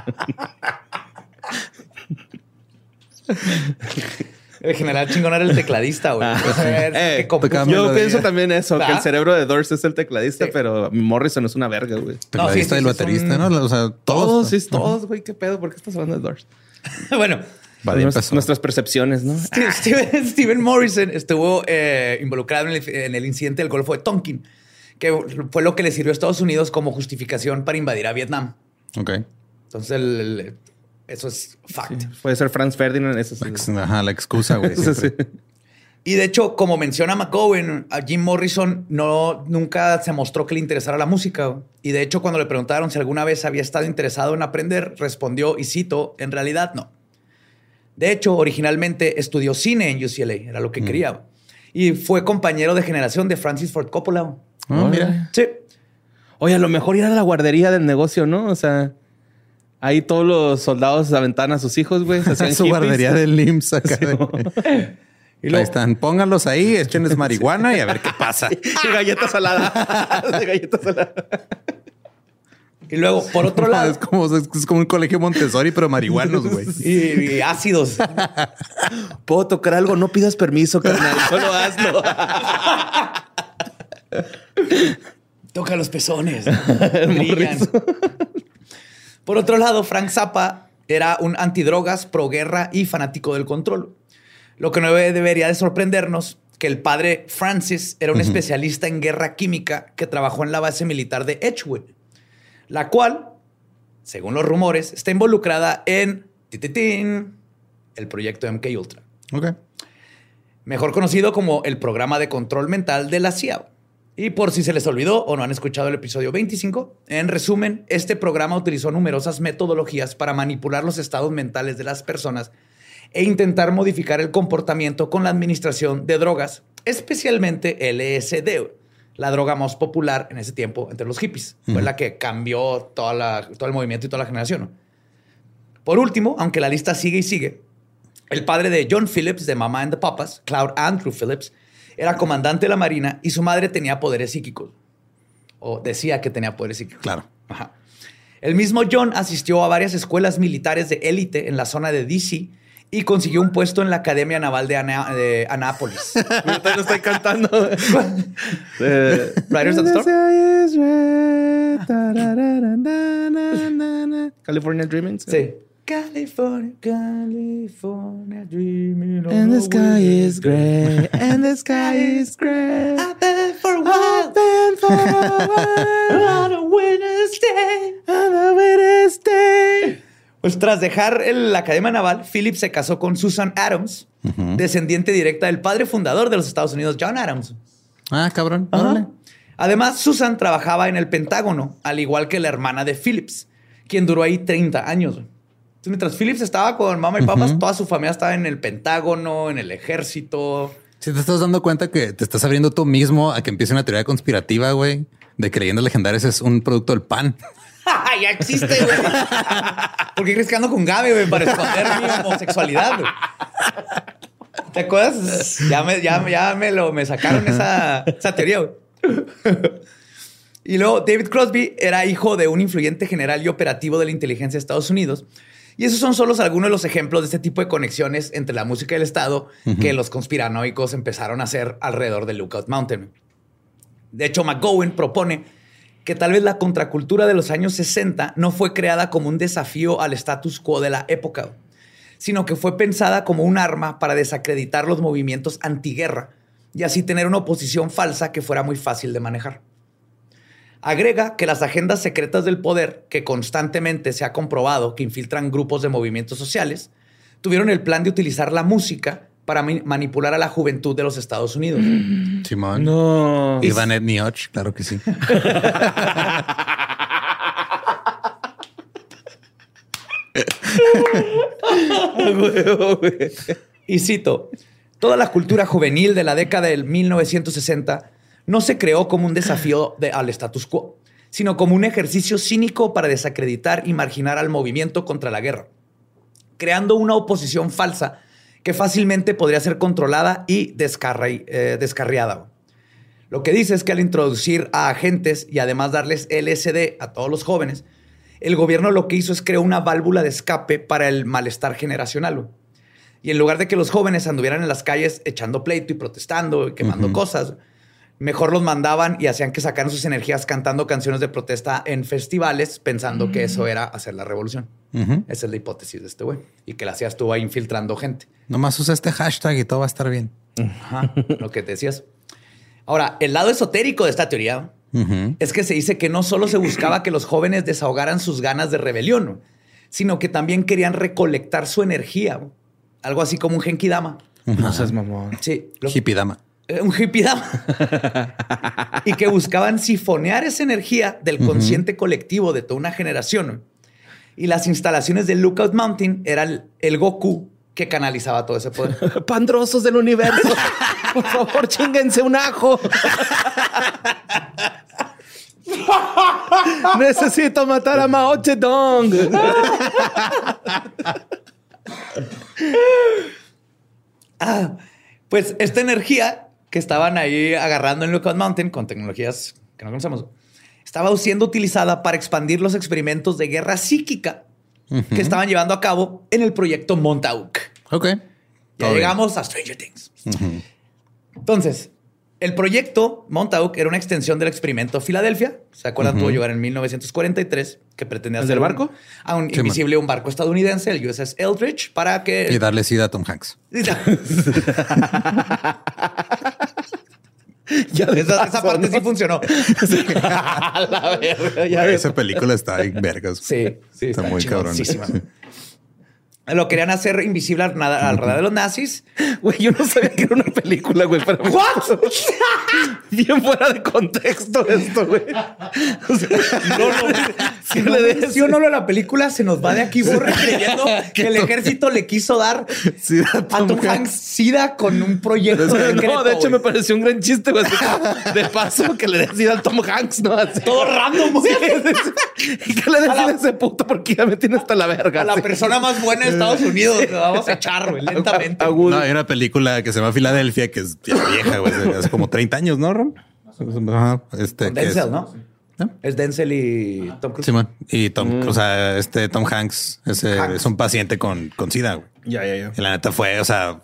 El general chingón era el tecladista, güey. O sea, es Eh, tocaba Yo pienso también eso, que el cerebro de Doors es el tecladista, Sí. pero Morrison es una verga, güey. No, sí, Tecladista sí, y el sí, baterista, son- ¿no? O sea, todos. Todos, sí, todos, güey. ¿Qué pedo? ¿Por qué estás hablando de Doors? bueno, Vale, nuestras percepciones, ¿no? Steve- Steven, Steven Morrison estuvo eh, involucrado en el, en el incidente del Golfo de Tonkin, que fue lo que le sirvió a Estados Unidos como justificación para invadir a Vietnam. Ok. Entonces, el- el- eso es fact. Puede ser Franz Ferdinand, eso sí. Ajá, la excusa, güey. Eso sí. siempre. Y de hecho, como menciona McGowan, a Jim Morrison no, nunca se mostró que le interesara la música. Y de hecho, cuando le preguntaron si alguna vez había estado interesado en aprender, respondió, y cito, en realidad no. De hecho, originalmente estudió cine en UCLA, era lo que quería. Y fue compañero de generación de Francis Ford Coppola. Ah, mira. Sí. Oye, a lo mejor ir a la guardería del negocio, ¿no? O sea, ahí todos los soldados aventaban a sus hijos, güey. Su hippies. guardería del IMSS acá. Y Ahí luego, están. Pónganlos ahí, échenles marihuana y a ver qué pasa. Y galletas saladas. De galletas saladas. y luego, por otro Es lado, como, es como un colegio Montessori, pero marihuanos, güey. y, y ácidos. Puedo tocar algo, no pidas permiso, carnal. Solo hazlo. Toca los pezones. Brillan. Por otro lado, Frank Zappa era un antidrogas, proguerra y fanático del control. Lo que no debe- debería de sorprendernos que el padre Francis era un especialista en guerra química que trabajó en la base militar de Edgewood, la cual, según los rumores, está involucrada en tititín, el proyecto MK Ultra mejor conocido como el programa de control mental de la CIA. Y por si se les olvidó o no han escuchado el episodio 25, en resumen, este programa utilizó numerosas metodologías para manipular los estados mentales de las personas e intentar modificar el comportamiento con la administración de drogas, especialmente LSD, la droga más popular en ese tiempo entre los hippies. Fue la que cambió toda la- todo el movimiento y toda la generación. ¿no? Por último, aunque la lista sigue y sigue, el padre de John Phillips, de Mama and the Papas, Cloud Andrew Phillips, era comandante de la Marina y su madre tenía poderes psíquicos. O decía que tenía poderes psíquicos. Claro. Ajá. El mismo John asistió a varias escuelas militares de élite en la zona de DC y consiguió un puesto en la Academia Naval de, Ana- de Anápolis. Ahorita lo estoy cantando. Eh, Riders of the Storm. California Dreaming. Sí. California, California, dreaming And the of sky is gray. And the sky is gray. I've been for a while. been for a while. On a winter's day. On a winter's day. Pues tras dejar el- la Academia Naval, Philip se casó con Susan Adams, descendiente directa del padre fundador de los Estados Unidos, John Adams. Ah, cabrón. Además, Susan trabajaba en el Pentágono, al igual que la hermana de Phillips, quien duró ahí 30 años. Entonces, mientras Phillips estaba con mamá y papas, toda su familia estaba en el Pentágono, en el ejército. Si te estás dando cuenta que te estás abriendo tú mismo a que empiece una teoría conspirativa, güey, de que leyendas legendarias es un producto del pan. ya existe, güey. ¿Por qué crees que ando con Gabe, güey? Para esconder mi homosexualidad, güey. ¿Te acuerdas? Ya me, ya, ya me lo me sacaron esa, esa teoría, güey. Y luego David Crosby era hijo de un influyente general y operativo de la inteligencia de Estados Unidos. Y esos son solo algunos de los ejemplos de este tipo de conexiones entre la música y el Estado que los conspiranoicos empezaron a hacer alrededor de Lookout Mountain. De hecho, McGowan propone que tal vez la contracultura de los años 60 no fue creada como un desafío al status quo de la época, sino que fue pensada como un arma para desacreditar los movimientos antiguerra y así tener una oposición falsa que fuera muy fácil de manejar. Agrega que las agendas secretas del poder, que constantemente se ha comprobado que infiltran grupos de movimientos sociales, tuvieron el plan de utilizar la música para manipular a la juventud de los Estados Unidos. Simón. No. Ivan Etnioch, claro que sí. Y cito, toda la cultura juvenil de la década del 1960 no se creó como un desafío de- al status quo, sino como un ejercicio cínico para desacreditar y marginar al movimiento contra la guerra, creando una oposición falsa que fácilmente podría ser controlada y descarri- eh, descarriada. Lo que dice es que al introducir a agentes y además darles LSD a todos los jóvenes, el gobierno lo que hizo es crear una válvula de escape para el malestar generacional. Y en lugar de que los jóvenes anduvieran en las calles echando pleito y protestando y quemando cosas, mejor los mandaban y hacían que sacaran sus energías cantando canciones de protesta en festivales, pensando que eso era hacer la revolución. Esa es la hipótesis de este güey. Y que la hacía estuvo ahí infiltrando gente. Nomás usa este hashtag y todo va a estar bien. Ajá, lo que te decías. Ahora, el lado esotérico de esta teoría es que se dice que no solo se buscaba que los jóvenes desahogaran sus ganas de rebelión, sino que también querían recolectar su energía. Algo así como un genkidama. No seas mamón. Sí, lo- Hippie dama. Eh, un hippidama. y que buscaban sifonear esa energía del consciente colectivo de toda una generación. Y las instalaciones de Lookout Mountain eran el Goku que canalizaba todo ese poder. Pandrosos del universo. Por favor, chinguense un ajo. Necesito matar a Mao Zedong. Ah, pues esta energía que estaban ahí agarrando en Lookout Mountain con tecnologías que no conocemos, estaba siendo utilizada para expandir los experimentos de guerra psíquica que estaban llevando a cabo en el proyecto Montauk. Ok. Ya llegamos a Stranger Things. Entonces, el proyecto Montauk era una extensión del experimento Filadelfia. ¿Se acuerdan? Tuvo lugar en 1943, que pretendía ¿El hacer barco? a un Sí, man. invisible un barco estadounidense, el USS Eldridge, para que Y darle sida a Tom Hanks. Ya esa, esa parte ¿no? sí funcionó. La ya Esa película está en vergas. Sí, sí, Está muy cabrón. Lo querían hacer invisible al, nada- al radar de los nazis. Güey, yo no sabía que era una película, güey. Pero Bien fuera de contexto esto, güey. O sea, No, no, si no le menciono de la película, se nos va de aquí borre creyendo que el ejército le quiso dar Sida a a Tom Hanks. SIDA con un proyecto No, de hecho me pareció un gran chiste, güey. De paso, que le decida al Tom Hanks, ¿no? Así. Todo random, güey. ¿Y qué le a ese puto? Porque ya me tiene hasta la verga. A la persona más buena de Estados Unidos. Lo vamos a echar, güey, lentamente. Agudo. No, hay una película que se llama Filadelfia, que es vieja, güey. Hace como 30 años, ¿no, Ron? Ajá. Este, Con que es- Denzel, ¿no? ¿No? Es Denzel y Tom Cruise. Simón. Y Tom, o sea, este Tom Hanks, ese, Hanks. es un paciente con, con SIDA, güey. Ya, ya, ya. Y la neta fue, o sea,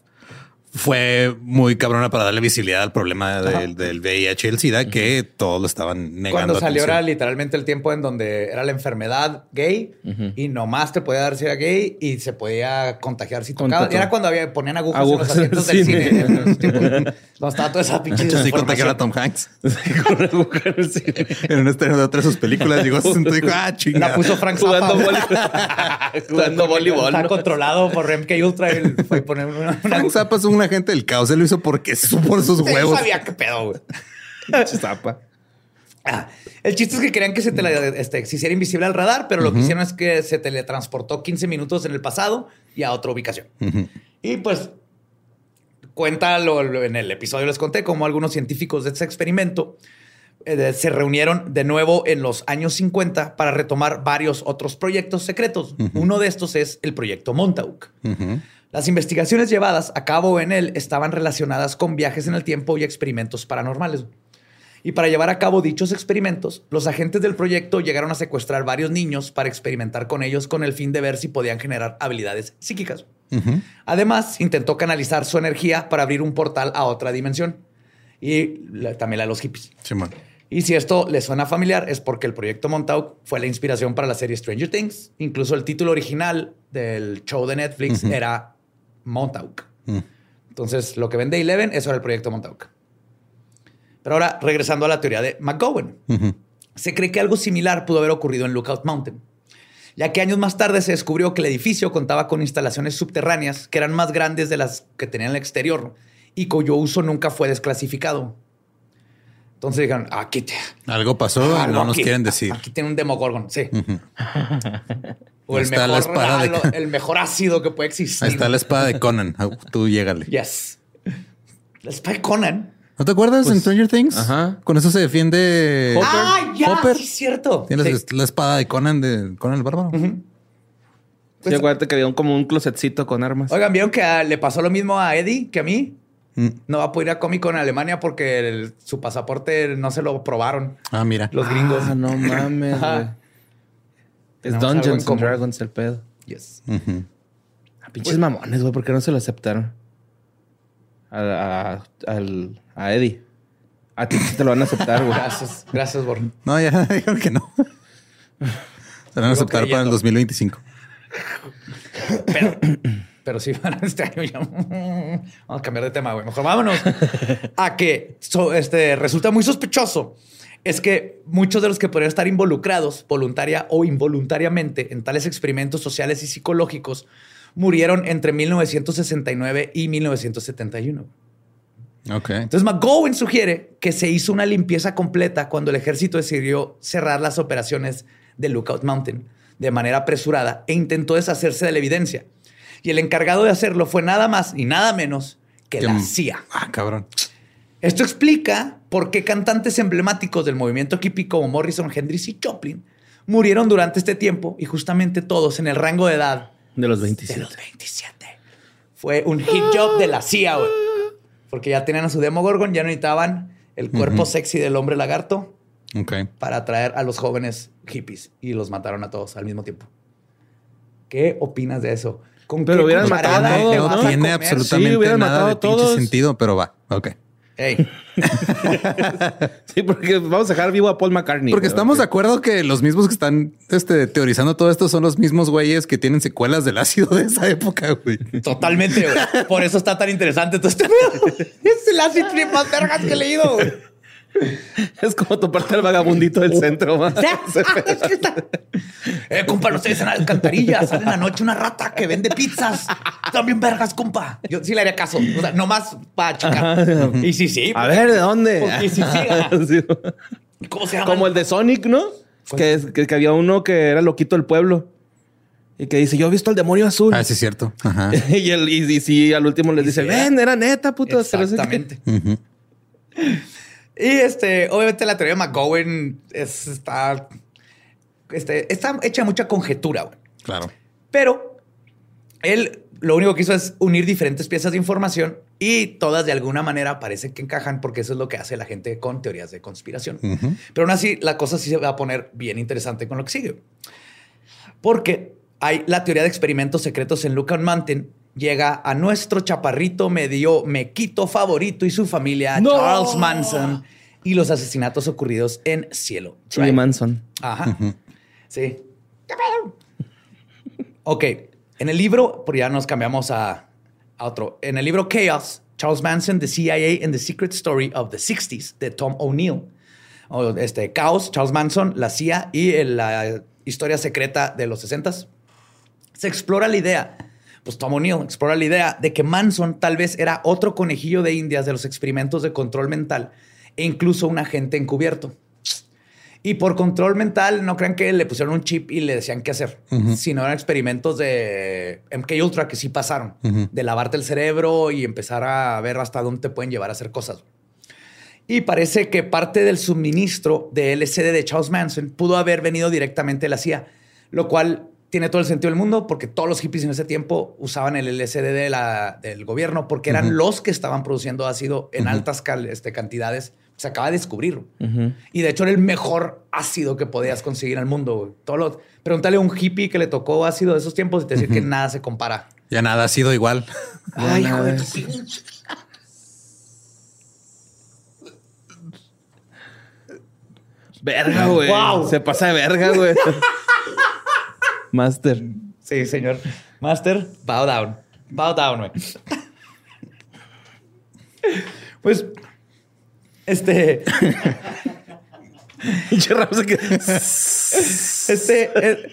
fue muy cabrona para darle visibilidad al problema del, del VIH y el SIDA, que todos lo estaban negando. Cuando salió atención. era literalmente el tiempo en donde era la enfermedad gay y nomás te podía dar si era gay y se podía contagiar si tocaba. Era cuando había, ponían agujas, Agujas en los asientos del cine. cine. en esos tiempos. Donde estaba toda esa pinche sí contagiaron a. Tom Hanks. En el cine. En un estreno de otra de sus películas, llegó, y dijo, ah, chinga. La puso Frank Jugando Zappa. voleibol. Jugando voleibol. Está ¿no? controlado por MK Ultra. y fue poner una, una Frank. Zappa es un agente del caos. Él lo hizo porque supo por sus huevos. sabía qué pedo, güey. Ah, el chiste es que querían que se, tele- este, se hiciera invisible al radar, pero lo que hicieron es que se teletransportó 15 minutos en el pasado y a otra ubicación. Y pues cuenta lo- lo- en el episodio les conté cómo algunos científicos de este experimento eh, se reunieron de nuevo en los años 50 para retomar varios otros proyectos secretos. Uno de estos es el proyecto Montauk. Las investigaciones llevadas a cabo en él estaban relacionadas con viajes en el tiempo y experimentos paranormales. Y para llevar a cabo dichos experimentos, los agentes del proyecto llegaron a secuestrar varios niños para experimentar con ellos con el fin de ver si podían generar habilidades psíquicas. Además, intentó canalizar su energía para abrir un portal a otra dimensión. Y la- también la de los hippies. Y si esto le suena familiar, es porque el proyecto Montauk fue la inspiración para la serie Stranger Things. Incluso el título original del show de Netflix era Montauk. Mm. Entonces, lo que vende Eleven, eso era el proyecto Montauk. Pero ahora, regresando a la teoría de McGowan. Se cree que algo similar pudo haber ocurrido en Lookout Mountain, ya que años más tarde se descubrió que el edificio contaba con instalaciones subterráneas que eran más grandes de las que tenía en el exterior y cuyo uso nunca fue desclasificado. Entonces dijeron, aquí te, Algo pasó, algo no nos aquí, quieren decir. Aquí tiene un Demogorgon, sí. o el está la mejor, espada de- el mejor ácido que puede existir. Ahí está la espada de Conan. Ah, Tú llégale. Yes. La espada de Conan. ¿No te acuerdas en Stranger Things? ajá. Con eso se defiende Hopper. Ah, ya, Hopper. sí es cierto. Tienes Sí. la espada de Conan de Conan el Bárbaro. Sí, acuérdate que dieron como un closetcito con armas. Oigan, ¿vieron que a- le pasó lo mismo a Eddie que a mí? Mm. No va a poder ir a Comic Con en Alemania porque el- su pasaporte no se lo probaron Ah, mira. los gringos. Ah, no mames. Es Dungeons and. Dragons el pedo. Yes. A pinches mamones, güey, ¿por qué no se lo aceptaron? A, a, al- a Eddie. A ti sí te lo van a aceptar, güey. Gracias, gracias, Born. No, ya dijeron que no. Se van a aceptar para el creyendo. 2025. Pero, pero sí, para este año ya. Vamos a cambiar de tema, güey. Mejor vámonos a que so- este, resulta muy sospechoso. Es que muchos de los que podrían estar involucrados, voluntaria o involuntariamente, en tales experimentos sociales y psicológicos, murieron entre 1969 y 1971. Ok. Entonces McGowan sugiere que se hizo una limpieza completa cuando el ejército decidió cerrar las operaciones de Lookout Mountain de manera apresurada e intentó deshacerse de la evidencia. Y el encargado de hacerlo fue nada más y nada menos que Que- la CIA. Ah, cabrón. Esto explica por qué cantantes emblemáticos del movimiento hippie como Morrison, Hendrix y Joplin murieron durante este tiempo y justamente todos en el rango de edad De los de 27. los 27. Fue un hit job de la CIA, güey. Porque ya tenían a su Demogorgon, ya no necesitaban el cuerpo sexy del hombre lagarto para atraer a los jóvenes hippies y los mataron a todos al mismo tiempo. ¿Qué opinas de eso? ¿Con Pero qué hubieran matado a todos, No tiene absolutamente Sí, nada matado de todos. sentido, pero va. Ok. Sí, porque vamos a dejar vivo a Paul McCartney. Porque estamos de acuerdo que los mismos que están este, teorizando todo esto son los mismos güeyes que tienen secuelas del ácido de esa época, güey. totalmente, güey. Por eso está tan interesante todo este pedo. Es el acid trip más vergas que he leído, güey. Es como toparte al vagabundito del centro. ma. Es que está- Eh, compa, no ustedes en la alcantarilla. Sale en la noche una rata que vende pizzas. También vergas, compa. Yo sí le haría caso. O sea, nomás para checar. Y sí, sí. A ver, ¿de dónde? Porque sí, sí. Sí. ¿Cómo se llama? Como el de Sonic, ¿no? Que, que, que había uno que era loquito del pueblo. Y que dice, yo he visto al demonio azul. Ah, sí, es cierto. Ajá. y, el, y, y sí, al último les dice, ven, era neta, puto. Exactamente. Ujú. Y este, obviamente la teoría de McGowan es- está, este, está hecha de mucha conjetura, güey. Claro. Pero él lo único que hizo es unir diferentes piezas de información y todas de alguna manera parece que encajan porque eso es lo que hace la gente con teorías de conspiración. Pero aún así, la cosa sí se va a poner bien interesante con lo que sigue. Porque hay la teoría de experimentos secretos en Lookout Mountain. Llega a nuestro chaparrito medio mequito favorito y su familia, ¡No! Charles Manson, y los asesinatos ocurridos en Cielo. Chile Drive. Manson. Ajá. Sí. Ok. En el libro, por ya nos cambiamos a, a otro. En el libro Chaos, Charles Manson, The CIA and the Secret Story of the 60s, de Tom O'Neill. Este, Chaos, Charles Manson, la CIA y el- la historia secreta de los 60s. Se explora la idea, pues Tom O'Neill explora la idea de que Manson tal vez era otro conejillo de indias de los experimentos de control mental e incluso un agente encubierto. Y por control mental, no crean que le pusieron un chip y le decían qué hacer, sino eran experimentos de MK Ultra que sí pasaron, de lavarte el cerebro y empezar a ver hasta dónde te pueden llevar a hacer cosas. Y parece que parte del suministro de LSD de Charles Manson pudo haber venido directamente de la CIA, lo cual tiene todo el sentido del mundo porque todos los hippies en ese tiempo usaban el LSD de la- del gobierno porque eran los que estaban produciendo ácido en altas cal- este, cantidades. Se acaba de descubrir. Y de hecho era el mejor ácido que podías conseguir al mundo. Todo lo- pregúntale a un hippie que le tocó ácido de esos tiempos y te decir que nada se compara. Ya nada ha sido igual. Ay, hijo de tu pinche. Verga, güey. Wow. Se pasa de verga, güey. Master. Sí, señor. Master, bow down. Bow down, güey. Pues, este, este, eh,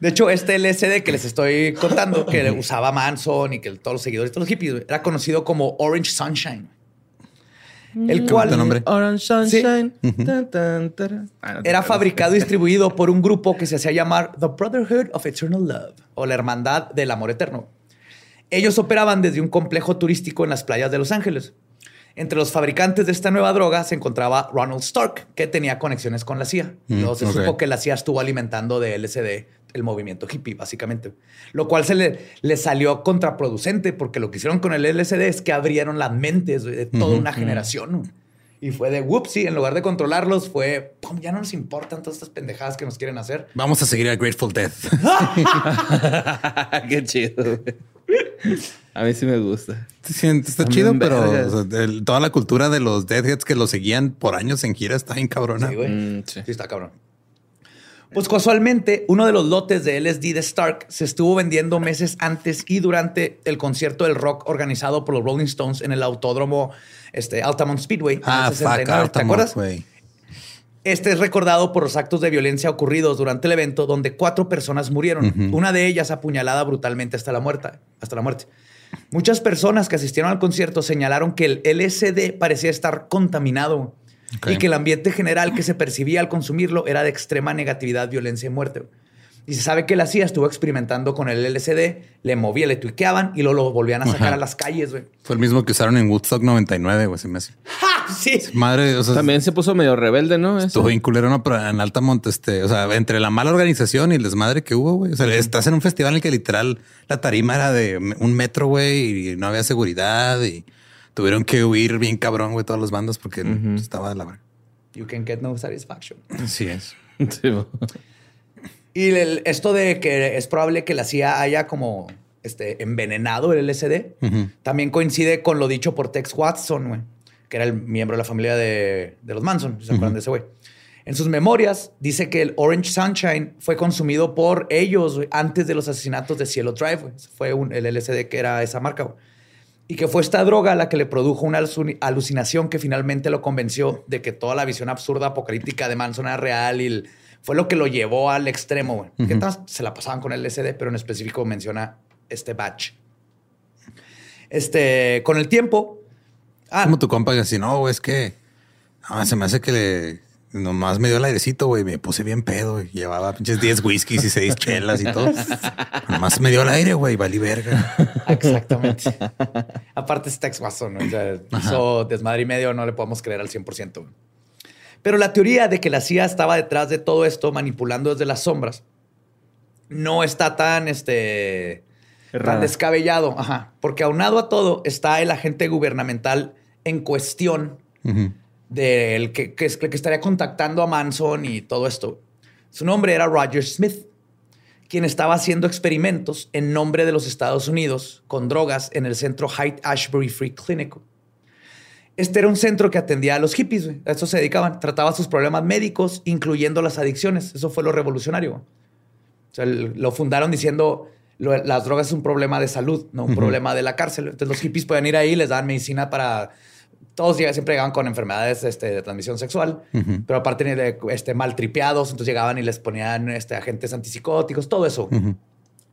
de hecho, este LSD que les estoy contando, que usaba Manson y que todos los seguidores, todos los hippies, era conocido como Orange Sunshine. El Qué cual nombre. Orange Sunshine. Tan, tan, taran. Ah, no era fabricado y distribuido por un grupo que se hacía llamar The Brotherhood of Eternal Love o la Hermandad del Amor Eterno. Ellos operaban desde un complejo turístico en las playas de Los Ángeles. Entre los fabricantes de esta nueva droga se encontraba Ronald Stark, que tenía conexiones con la CIA. Mm, Luego se supo que la CIA estuvo alimentando de LSD el movimiento hippie, básicamente. Lo cual se le, le salió contraproducente, porque lo que hicieron con el LSD es que abrieron las mentes de toda una generación. Y fue de whoopsie, en lugar de controlarlos, fue pum, ya no nos importan todas estas pendejadas que nos quieren hacer. Vamos a seguir a Grateful Death. Qué chido. A mí sí me gusta. Sí, está chido, pero vergas. o sea, el- toda la cultura de los Deadheads que lo seguían por años en gira está bien cabrona. Sí, güey. Mm, sí. Sí, está cabrón. Pues casualmente, uno de los lotes de LSD de Stark se estuvo vendiendo meses antes y durante el concierto del rock organizado por los Rolling Stones en el autódromo este, Altamont Speedway. en el Ah, 69. fuck, ¿Te Altamont, acuerdas? Este es recordado por los actos de violencia ocurridos durante el evento, donde cuatro personas murieron. Una de ellas apuñalada brutalmente hasta la muerte. Hasta la muerte. Muchas personas que asistieron al concierto señalaron que el LSD parecía estar contaminado Y que el ambiente general que se percibía al consumirlo era de extrema negatividad, violencia y muerte. Y se sabe que la CIA estuvo experimentando con el LSD, le movía, le tuiqueaban y luego lo volvían a sacar Ajá. a las calles. güey. Fue el mismo que usaron en Woodstock 99, güey. Se me hace. ¡Ja! Sí. Madre, o sea, También se puso medio rebelde, ¿no? Estuvo bien culero, ¿no? Pero en Altamont, este, o sea, entre la mala organización y el desmadre que hubo, güey. O sea, estás en un festival en el que literal la tarima era de un metro, güey, y no había seguridad y tuvieron que huir bien cabrón, güey, todas las bandas porque estaba de la verga. You can get no satisfaction. Así es. Sí. Y el- esto de que es probable que la CIA haya como este, envenenado el LSD, también coincide con lo dicho por Tex Watson, güey, que era el miembro de la familia de, de los Manson, ¿se acuerdan de ese güey? En sus memorias dice que el Orange Sunshine fue consumido por ellos antes de los asesinatos de Cielo Drive. Fue un, el LSD que era esa marca. güey. Y que fue esta droga la que le produjo una alucin- alucinación que finalmente lo convenció de que toda la visión absurda apocalíptica de Manson era real y el- fue lo que lo llevó al extremo. güey. Que todas se la pasaban con el LSD, pero en específico menciona este batch. Este, con el tiempo. Ah, Como tu compa que así, no, es que ah, se me hace que le nomás me dio el airecito, güey. Me puse bien pedo y llevaba pinches 10 whiskies y 6 chelas y todo. nomás me dio el aire, güey, valí verga. Exactamente. Aparte es Tex Watson, ¿no? O sea, hizo desmadre y medio, no le podemos creer al 100%. Pero la teoría de que la CIA estaba detrás de todo esto, manipulando desde las sombras, no está tan, este, tan descabellado. Ajá. Porque aunado a todo está el agente gubernamental en cuestión. Del que, que, es- que estaría contactando a Manson y todo esto. Su nombre era Roger Smith, quien estaba haciendo experimentos en nombre de los Estados Unidos con drogas en el centro Hyde Ashbury Free Clinic. Este era un centro que atendía a los hippies, güey. a eso se dedicaban. Trataba sus problemas médicos, incluyendo las adicciones. Eso fue lo revolucionario. O sea, lo fundaron diciendo lo- las drogas es un problema de salud, no un problema de la cárcel. Entonces los hippies podían ir ahí, les daban medicina para... Todos siempre llegaban con enfermedades este, de transmisión sexual, pero aparte de este, maltripeados, entonces llegaban y les ponían este, agentes antipsicóticos, todo eso.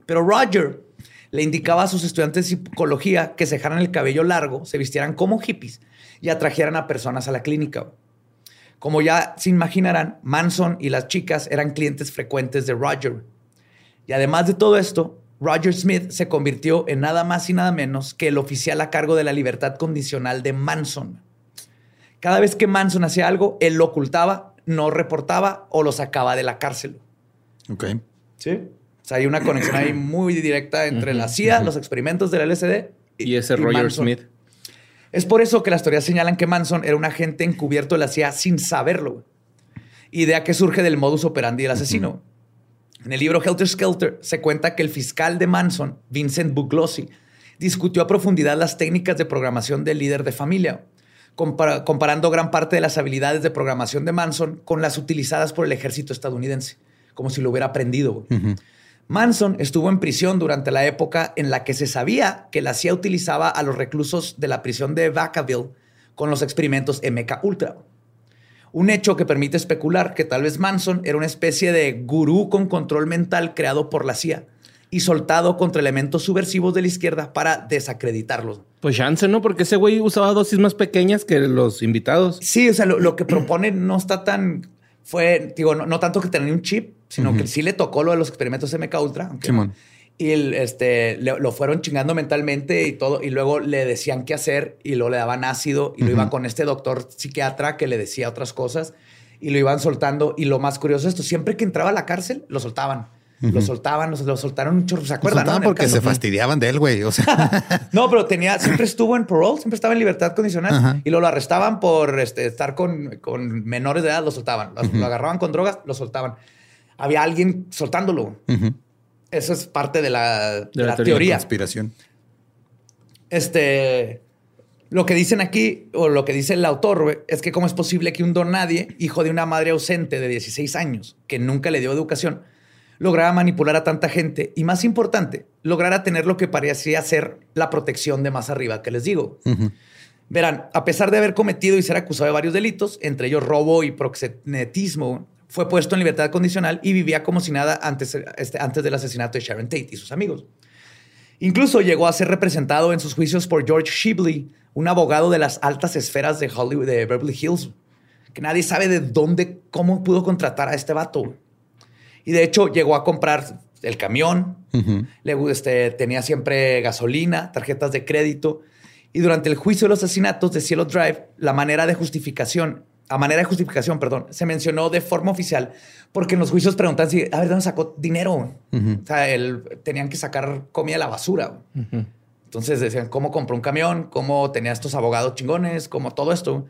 Pero Roger le indicaba a sus estudiantes de psicología que se dejaran el cabello largo, se vistieran como hippies y atrajeran a personas a la clínica. Como ya se imaginarán, Manson y las chicas eran clientes frecuentes de Roger. Y además de todo esto, Roger Smith se convirtió en nada más y nada menos que el oficial a cargo de la libertad condicional de Manson. Cada vez que Manson hacía algo, él lo ocultaba, no reportaba o lo sacaba de la cárcel. Ok. Sí. O sea, hay una conexión ahí muy directa entre la CIA, los experimentos del LSD Y ese Roger Manson. Smith. Es por eso que las teorías señalan que Manson era un agente encubierto de la CIA sin saberlo. Idea que surge del modus operandi del asesino. En el libro Helter Skelter se cuenta que el fiscal de Manson, Vincent Buglossi, discutió a profundidad las técnicas de programación del líder de familia, compara- comparando gran parte de las habilidades de programación de Manson con las utilizadas por el ejército estadounidense, como si lo hubiera aprendido. Manson estuvo en prisión durante la época en la que se sabía que la CIA utilizaba a los reclusos de la prisión de Vacaville con los experimentos MK Ultra. Un hecho que permite especular que tal vez Manson era una especie de gurú con control mental creado por la CIA y soltado contra elementos subversivos de la izquierda para desacreditarlos. Pues chance, ¿no? Porque ese güey usaba dosis más pequeñas que los invitados. Sí, o sea, lo, lo que propone no está tan... Fue, digo, no, no tanto que tenía un chip, sino que sí le tocó lo de los experimentos MK Ultra. aunque- Simón. Y este, le- lo fueron chingando mentalmente y todo. Y luego le decían qué hacer y luego le daban ácido y lo iban con este doctor psiquiatra que le decía otras cosas y lo iban soltando. Y lo más curioso es esto, siempre que entraba a la cárcel, lo soltaban. Lo soltaban, lo, lo soltaron un chorro. ¿Se Lo acuerdan? soltaban no? Porque se fastidiaban de él, güey. O sea, No, pero tenía, siempre estuvo en parole, siempre estaba en libertad condicional Ajá. y luego lo arrestaban por este, estar con, con menores de edad, lo soltaban. Lo, lo agarraban con drogas, lo soltaban. Había alguien soltándolo. ujú. Eso es parte de la, de la la teoría. teoría. conspiración. Este, lo que dicen aquí, o lo que dice el autor, es que cómo es posible que un don nadie, hijo de una madre ausente de 16 años, que nunca le dio educación, lograra manipular a tanta gente y, más importante, lograra tener lo que parecía ser la protección de más arriba que les digo. Verán, a pesar de haber cometido y ser acusado de varios delitos, entre ellos robo y proxenetismo, fue puesto en libertad condicional y vivía como si nada antes, este, antes del asesinato de Sharon Tate y sus amigos. Incluso llegó a ser representado en sus juicios por George Shibley, un abogado de las altas esferas de Hollywood, de Beverly Hills, que nadie sabe de dónde, cómo pudo contratar a este vato. Y de hecho llegó a comprar el camión, le, este, tenía siempre gasolina, tarjetas de crédito. Y durante el juicio de los asesinatos de Cielo Drive, la manera de justificación, a manera de justificación, perdón, se mencionó de forma oficial porque en los juicios preguntan si, a ver, ¿dónde sacó dinero? O sea, él, tenían que sacar comida de la basura. Entonces decían cómo compró un camión, cómo tenía estos abogados chingones, cómo todo esto.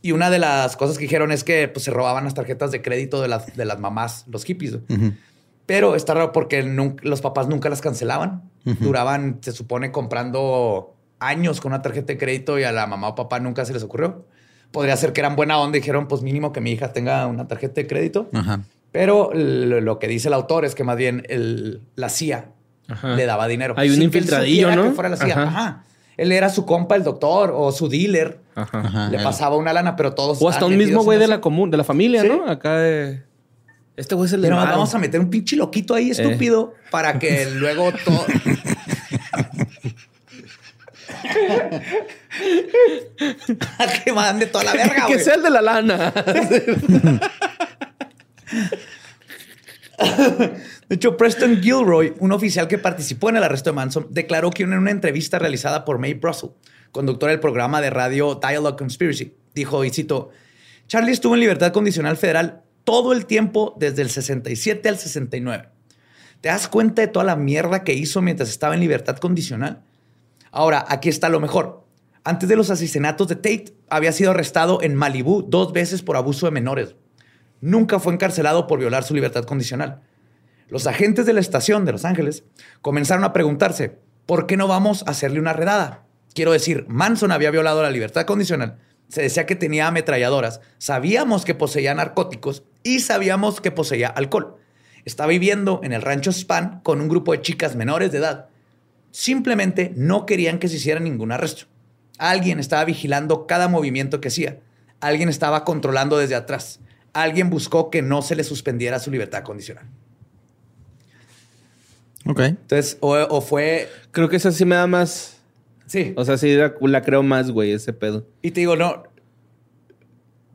Y una de las cosas que dijeron es que pues, se robaban las tarjetas de crédito de las, de las mamás, los hippies. Pero está raro porque los papás nunca las cancelaban. Duraban, se supone, comprando años con una tarjeta de crédito y a la mamá o papá nunca se les ocurrió. Podría ser que eran buena onda y dijeron, pues mínimo que mi hija tenga una tarjeta de crédito. Ajá. Pero lo, que dice el autor es que más bien el- la CIA Ajá. le daba dinero. Hay un Sin infiltradillo, ¿no? que fuera la CIA. Ajá. Ajá. Él era su compa, el doctor, o su dealer. Ajá. Ajá. Le pasaba una lana, pero todos. O hasta un mismo güey de la común, de la familia, Sí. ¿no? Acá de. Este güey es el de Pero vamos a meter un pinche loquito ahí estúpido para que luego todo. Que mande toda la verga, que güey. sea el de la lana. De hecho, Preston Gilroy, un oficial que participó en el arresto de Manson, declaró que en una entrevista realizada por May Brussel, conductora del programa de radio Dialogue Conspiracy, dijo, y cito, Charlie estuvo en libertad condicional federal todo el tiempo desde el 67 al 69. ¿Te das cuenta de toda la mierda que hizo mientras estaba en libertad condicional? Ahora, aquí está lo mejor. Antes de los asesinatos de Tate, había sido arrestado en Malibú dos veces por abuso de menores. Nunca fue encarcelado por violar su libertad condicional. Los agentes de la estación de Los Ángeles comenzaron a preguntarse, ¿por qué no vamos a hacerle una redada? Quiero decir, Manson había violado la libertad condicional, se decía que tenía ametralladoras, sabíamos que poseía narcóticos y sabíamos que poseía alcohol. Estaba viviendo en el rancho Span con un grupo de chicas menores de edad. Simplemente no querían que se hiciera ningún arresto. Alguien estaba vigilando cada movimiento que hacía. Alguien estaba controlando desde atrás. Alguien buscó que no se le suspendiera su libertad condicional. Ok. Entonces, o, o fue. Creo que esa sí me da más. Sí. O sea, sí la, la creo más, güey, ese pedo. Y te digo, no.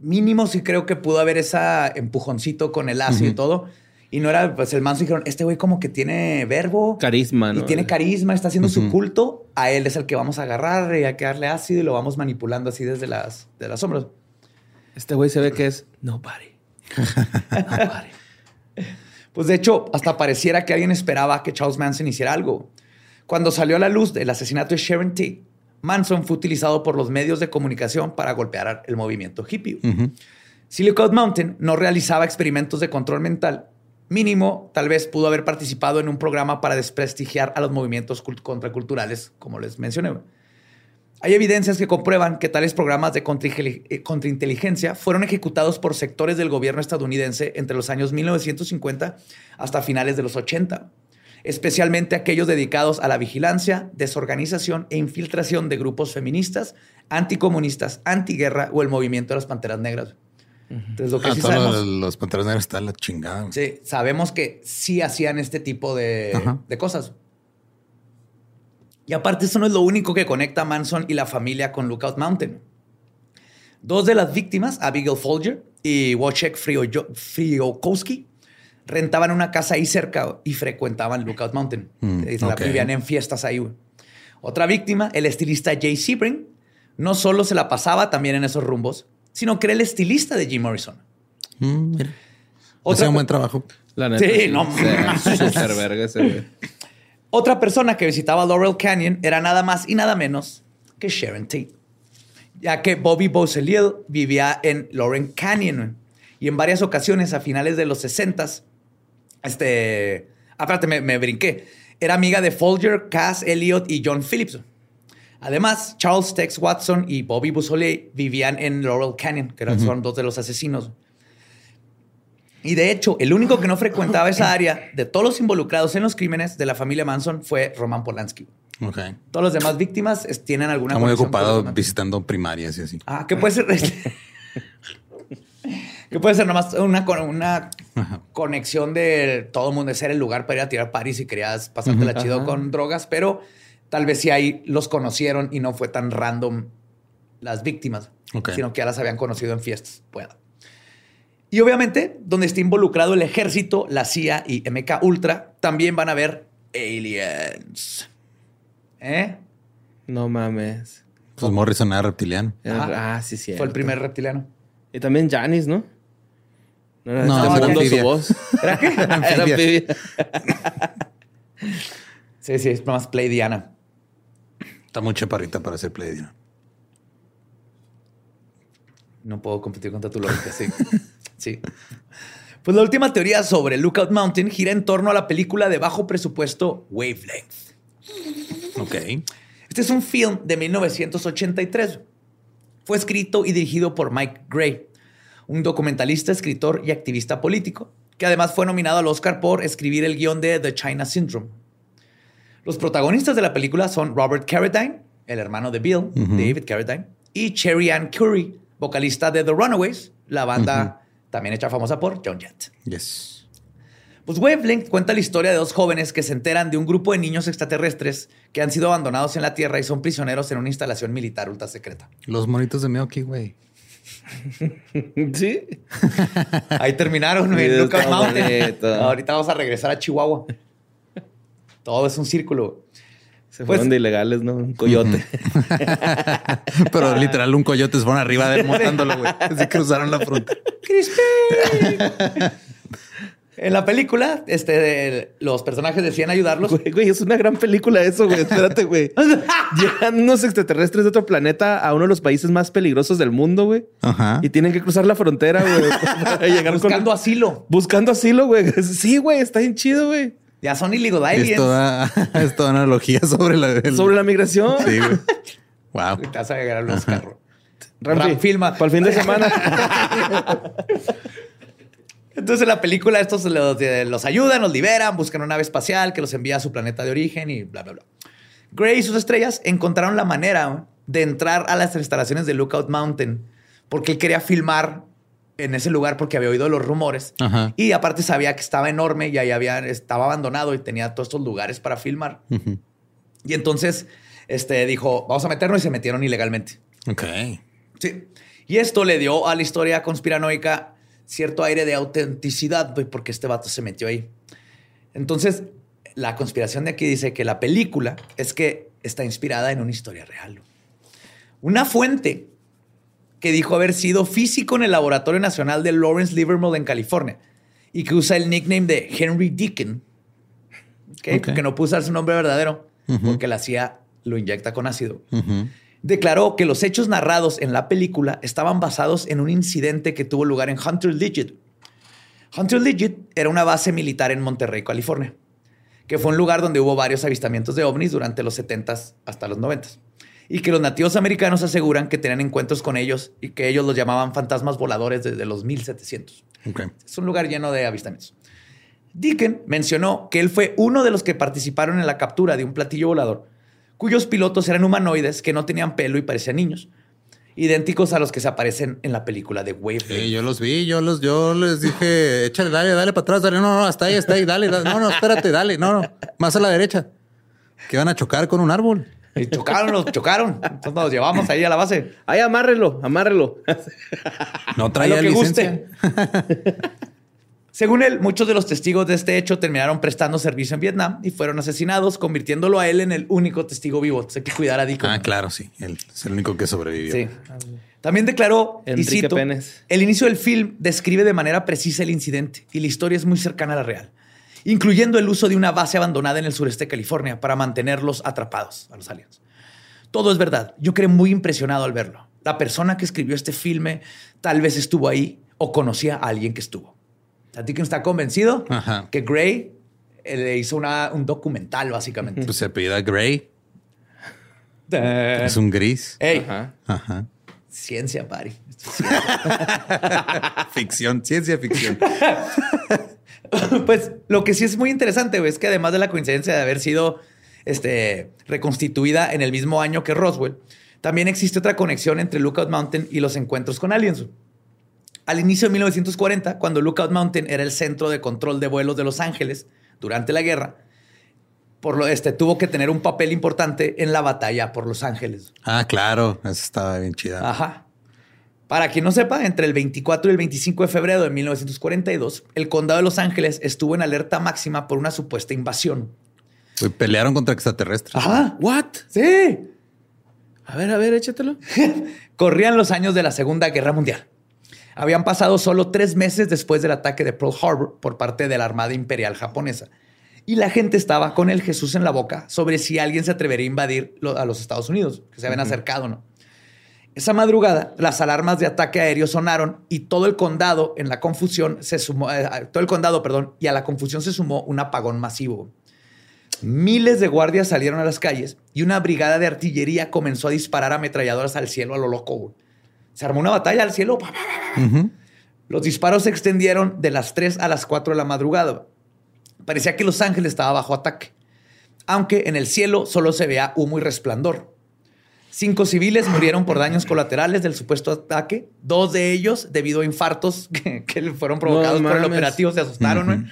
Mínimo sí creo que pudo haber esa empujoncito con el ácido y todo. Y no era, pues el manso dijeron, este güey como que tiene verbo. Carisma, ¿no? Y tiene carisma, está haciendo su culto. A él es el que vamos a agarrar y hay que darle ácido y lo vamos manipulando así desde las, de las sombras. Este güey se ve que es nobody. nobody. Pues de hecho, hasta pareciera que alguien esperaba que Charles Manson hiciera algo. Cuando salió a la luz del asesinato de Sharon Tate, Manson fue utilizado por los medios de comunicación para golpear el movimiento hippie. Silicon Mountain no realizaba experimentos de control mental. Mínimo, tal vez pudo haber participado en un programa para desprestigiar a los movimientos cult- contraculturales, como les mencioné. Hay evidencias que comprueban que tales programas de eh, contrainteligencia fueron ejecutados por sectores del gobierno estadounidense entre los años 1950 hasta finales de los 80, especialmente aquellos dedicados a la vigilancia, desorganización e infiltración de grupos feministas, anticomunistas, antiguerra o el movimiento de las Panteras Negras. Entonces, lo que Ah, sí sabemos... los, los panteras negros están la chingada. Sí, sabemos que sí hacían este tipo de, Ajá. de cosas. Y aparte, eso no es lo único que conecta a Manson y la familia con Lookout Mountain. Dos de las víctimas, Abigail Folger y Wojciech Friokowski, rentaban una casa ahí cerca y frecuentaban Lookout Mountain. Mm, la vivían en fiestas ahí. Otra víctima, el estilista Jay Sebring, no solo se la pasaba también en esos rumbos, sino que era el estilista de Jim Morrison. Mm, mira. Otra Hacía un buen trabajo. La neta. Sí, no Sí, mames. Súper verga ese, güey. Otra persona que visitaba Laurel Canyon era nada más y nada menos que Sharon Tate, ya que Bobby Beausoleil vivía en Laurel Canyon y en varias ocasiones a finales de los 60 este, aparte me, me brinqué, era amiga de Folger, Cass Elliot y John Phillips. Además, Charles Tex Watson y Bobby Beausoleil vivían en Laurel Canyon, que eran, son dos de los asesinos. Y de hecho, el único que no frecuentaba esa área de todos los involucrados en los crímenes de la familia Manson fue Roman Polanski. Ok. Todas las demás víctimas tienen alguna Está muy ocupado visitando primarias y así. Ah, que puede ser. que puede ser nomás una, una conexión de todo el mundo, de ser el lugar para ir a tirar paris y querías pasártela chido Ajá. con drogas, pero tal vez sí ahí los conocieron y no fue tan random las víctimas, sino que ya las habían conocido en fiestas. Pueda. Y obviamente, donde está involucrado el ejército, la CIA y MK Ultra, también van a ver aliens. ¿Eh? No mames. Pues Morrison era reptiliano. Ajá. Ah, sí, sí. Fue el primer reptiliano. Y también Janis, ¿no? No, era No, este era su voz. ¿Era qué? Era. Sí, sí, es más Play Diana. Está muy chaparrita para ser Pleiadiana. No puedo competir contra tu lógica, sí. sí. Pues la última teoría sobre Lookout Mountain gira en torno a la película de bajo presupuesto Wavelength. Ok. Este es un film de 1983. Fue escrito y dirigido por Mike Gray, un documentalista, escritor y activista político, que además fue nominado al Oscar por escribir el guion de The China Syndrome. Los protagonistas de la película son Robert Carradine, el hermano de Bill, David Carradine, y Cherry Ann Curry, vocalista de The Runaways, la banda también hecha famosa por John Jett. Yes. Pues Wavelength cuenta la historia de dos jóvenes que se enteran de un grupo de niños extraterrestres que han sido abandonados en la Tierra y son prisioneros en una instalación militar ultra secreta. Los monitos de Milky Way. Sí. Ahí terminaron bonito. Ahorita vamos a regresar a Chihuahua. Todo es un círculo. Se Pues- fueron de ilegales, ¿no? Un coyote. Pero literal, un coyote se fueron arriba de él montándolo, güey. Así cruzaron la frontera. ¡Crispy! en la película, este, los personajes decían ayudarlos. Güey, güey, es una gran película eso, güey. Espérate, güey. Llegan unos extraterrestres de otro planeta a uno de los países más peligrosos del mundo, güey. Ajá. Y tienen que cruzar la frontera, güey. para llegar con- Buscando asilo. Buscando asilo, güey. Sí, güey, está bien chido, güey. Ya son illegal aliens. Es toda, es toda analogía sobre la... el- Sobre la migración. Sí, güey. Wow. Te vas a llegar a los carros. Ramfi, Ram filma. Para el fin de semana. Entonces en la película estos los, los ayudan, los liberan, buscan una nave espacial que los envía a su planeta de origen y bla, bla, bla. Gray y sus estrellas encontraron la manera de entrar a las instalaciones de Lookout Mountain porque él quería filmar en ese lugar porque había oído los rumores Ajá. y aparte sabía que estaba enorme y ahí había, estaba abandonado y tenía todos estos lugares para filmar. Y entonces este, dijo, vamos a meternos y se metieron ilegalmente. Ok. Sí. Y esto le dio a la historia conspiranoica cierto aire de autenticidad, güey, porque este vato se metió ahí. Entonces, la conspiración de aquí dice que la película es que está inspirada en una historia real. Una fuente que dijo haber sido físico en el Laboratorio Nacional de Lawrence Livermore en California y que usa el nickname de Henry Deacon, que no puso usar su nombre verdadero porque la CIA lo inyecta con ácido. Declaró que los hechos narrados en la película estaban basados en un incidente que tuvo lugar en Hunter Legit. Hunter Legit era una base militar en Monterrey, California, que fue un lugar donde hubo varios avistamientos de ovnis durante los 70s hasta los 90s. Y que los nativos americanos aseguran que tenían encuentros con ellos y que ellos los llamaban fantasmas voladores desde los 1700. Ok. Es un lugar lleno de avistamientos. Deacon mencionó que él fue uno de los que participaron en la captura de un platillo volador, cuyos pilotos eran humanoides que no tenían pelo y parecían niños, idénticos a los que se aparecen en la película de Wave. Sí, yo los vi, yo los, yo les dije, échale, dale, dale para atrás, dale, no, no, hasta ahí, hasta ahí, dale, dale. no, no, espérate, dale, no, no, más a la derecha. Que van a chocar con un árbol. Y chocaron, los chocaron. Entonces nos llevamos ahí a la base. Ay, amárrelo, amárrelo. No A lo traía que licencia. guste. Según él, muchos de los testigos de este hecho terminaron prestando servicio en Vietnam y fueron asesinados, convirtiéndolo a él en el único testigo vivo. Entonces hay que cuidar a Deacon. Ah, claro, sí. Él es el único que sobrevivió. Sí. También declaró, y Enrique cito, Penes. el inicio del film describe de manera precisa el incidente y la historia es muy cercana a la real, incluyendo el uso de una base abandonada en el sureste de California para mantenerlos atrapados a los aliens. Todo es verdad. Yo quedé muy impresionado al verlo. La persona que escribió este filme tal vez estuvo ahí o conocía a alguien que estuvo. A ti que está convencido Ajá. que Gray eh, le hizo una- un documental, básicamente. Pues se apellida Gray. Eh, Es un gris. Ey, Ajá. Ajá. ciencia, pari. Ficción, ciencia ficción. Pues lo que sí es muy interesante güey, es que además de la coincidencia de haber sido este, reconstituida en el mismo año que Roswell, también existe otra conexión entre Lookout Mountain y los encuentros con aliens. Al inicio de 1940, cuando Lookout Mountain era el centro de control de vuelos de Los Ángeles durante la guerra, por lo este tuvo que tener un papel importante en la batalla por Los Ángeles. Ah, claro. Esa estaba bien chida. Ajá. Para quien no sepa, entre el 24 y el 25 de febrero de 1942, el condado de Los Ángeles estuvo en alerta máxima por una supuesta invasión. Güey, pelearon contra extraterrestres. Ajá. What? Sí. A ver, a ver, échatelo. Corrían los años de la Segunda Guerra Mundial. Habían pasado solo tres meses después del ataque de Pearl Harbor por parte de la Armada Imperial japonesa. Y la gente estaba con el Jesús en la boca sobre si alguien se atrevería a invadir lo- a los Estados Unidos, que se habían acercado, ¿no? Esa madrugada, las alarmas de ataque aéreo sonaron y todo el condado en la confusión se sumó, eh, todo el condado, perdón, y a la confusión se sumó un apagón masivo. Miles de guardias salieron a las calles y una brigada de artillería comenzó a disparar ametralladoras al cielo a lo loco. Se armó una batalla al cielo. Los disparos se extendieron de las 3 a las 4 de la madrugada. Parecía que Los Ángeles estaba bajo ataque, aunque en el cielo solo se veía humo y resplandor. Cinco civiles murieron por daños colaterales del supuesto ataque, dos de ellos debido a infartos que, que fueron provocados por el operativo, se asustaron.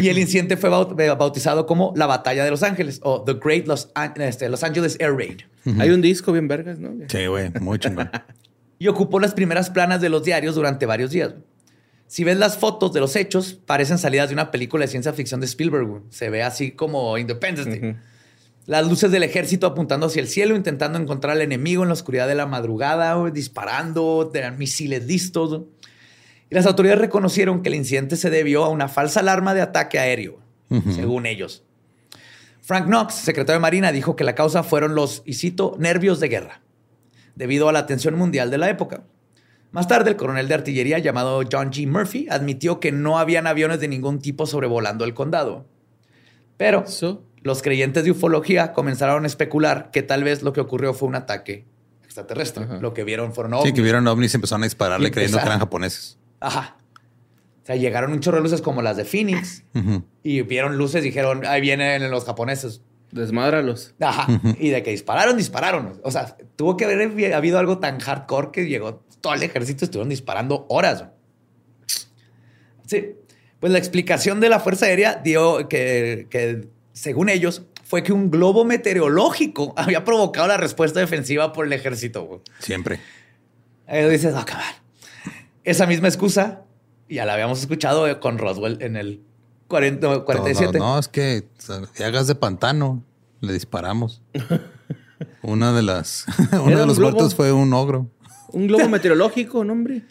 Y el incidente fue eh, bautizado como la Batalla de Los Ángeles o The Great Los, An- este, Los Angeles Air Raid. Hay un disco bien vergas, ¿no? Sí, güey, muy chingón. y ocupó las primeras planas de los diarios durante varios días. Si ves las fotos de los hechos, parecen salidas de una película de ciencia ficción de Spielberg. Se ve así como Independence Day. Las luces del ejército apuntando hacia el cielo, intentando encontrar al enemigo en la oscuridad de la madrugada, disparando, tenían misiles listos. Y las autoridades reconocieron que el incidente se debió a una falsa alarma de ataque aéreo, según ellos. Frank Knox, secretario de Marina, dijo que la causa fueron los, y cito, nervios de guerra, debido a la tensión mundial de la época. Más tarde, el coronel de artillería llamado John G. Murphy admitió que no habían aviones de ningún tipo sobrevolando el condado. Pero. Los creyentes de ufología comenzaron a especular que tal vez lo que ocurrió fue un ataque extraterrestre. Ajá. Lo que vieron fueron Sí, ovnis. que vieron ovnis y empezaron a dispararle Y creyendo que eran japoneses. Ajá. O sea, llegaron un chorro de luces como las de Phoenix y vieron luces y dijeron, ahí vienen los japoneses. Desmádralos. Ajá. Y de que dispararon, dispararon. O sea, tuvo que haber habido algo tan hardcore que llegó todo el ejército, estuvieron disparando horas. Sí. Pues la explicación de la Fuerza Aérea dio que, que, según ellos, fue que un globo meteorológico había provocado la respuesta defensiva por el ejército. güey. Siempre. Ahí dices, ah, cabal. Esa misma excusa ya la habíamos escuchado eh, con Roswell en el 40, no, 47. Todo, no, es que de hagas de pantano le disparamos. Una de las, uno de los globo. muertos fue un ogro. Un globo meteorológico, ¿no, hombre?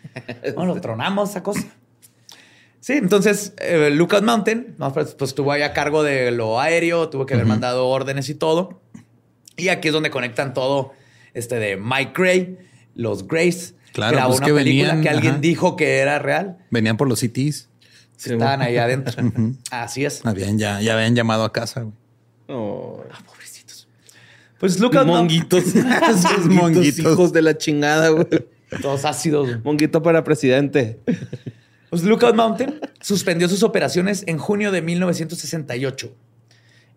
No, lo tronamos esa cosa. Sí, entonces eh, Lookout Mountain no, pues, pues, estuvo ahí a cargo de lo aéreo, tuvo que haber mandado órdenes y todo. Y aquí es donde conectan todo este de Mike Gray, los Grays. Claro, grabó pues una que película venían, que alguien ajá. dijo que era real. Venían por los CTs. Sí, Estaban ahí adentro. Así es. Habían ya, ya habían llamado a casa. güey. Oh, Pobrecitos. Pues Mountain. Monguitos. Esos monguitos. monguitos. Hijos de la chingada, güey. Todos ácidos. Monguito para presidente. Pues Lookout Mountain suspendió sus operaciones en junio de 1968.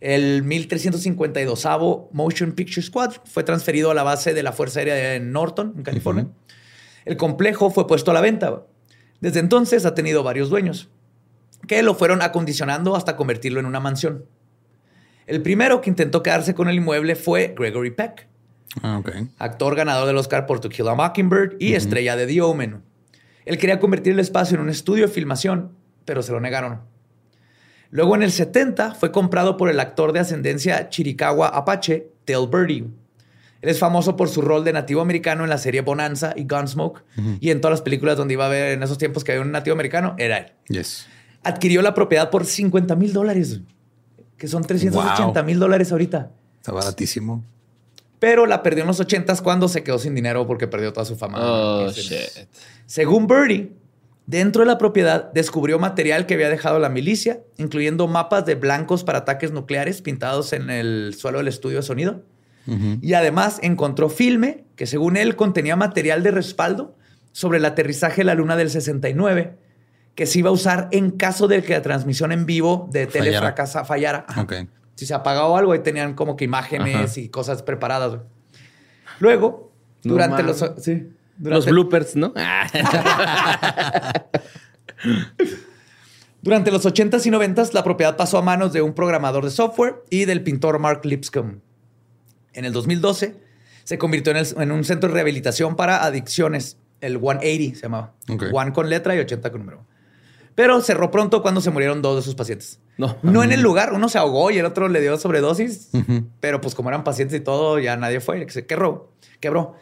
El 1352 Motion Picture Squad fue transferido a la base de la Fuerza Aérea de Norton, en California. El complejo fue puesto a la venta. Desde entonces ha tenido varios dueños, que lo fueron acondicionando hasta convertirlo en una mansión. El primero que intentó quedarse con el inmueble fue Gregory Peck, Ah, actor ganador del Oscar por To Kill a Mockingbird y estrella de The Omen. Él quería convertir el espacio en un estudio de filmación, pero se lo negaron. Luego en el 70 fue comprado por el actor de ascendencia chiricahua apache, Dale Birdie. Él es famoso por su rol de nativo americano en la serie Bonanza y Gunsmoke y en todas las películas donde iba a ver en esos tiempos que había un nativo americano, era él. Yes. Adquirió la propiedad por 50 mil dólares, que son 380 mil dólares ahorita. Está baratísimo. Pero la perdió en los 80 cuando se quedó sin dinero porque perdió toda su fama. Oh, shit. Según Birdie, dentro de la propiedad descubrió material que había dejado la milicia, incluyendo mapas de blancos para ataques nucleares pintados en el suelo del estudio de sonido. Y además encontró filme que según él contenía material de respaldo sobre el aterrizaje de la luna del 69 que se iba a usar en caso de que la transmisión en vivo de tele Fallara. fracasa fallara. Ajá. Si se apagaba algo, ahí tenían como que imágenes Ajá. y cosas preparadas. güey. Luego, No durante los... Sí, Los bloopers, ¿no? Durante los 80s y 90s, la propiedad pasó a manos de un programador de software y del pintor Mark Lipscomb. En el 2012, se convirtió en, el- en un centro de rehabilitación para adicciones, el 180 se llamaba. One con letra y 80 con número. Pero cerró pronto cuando se murieron dos de sus pacientes. No. No en el lugar, uno se ahogó y el otro le dio sobredosis, pero pues como eran pacientes y todo, ya nadie fue, se quebró. quebró.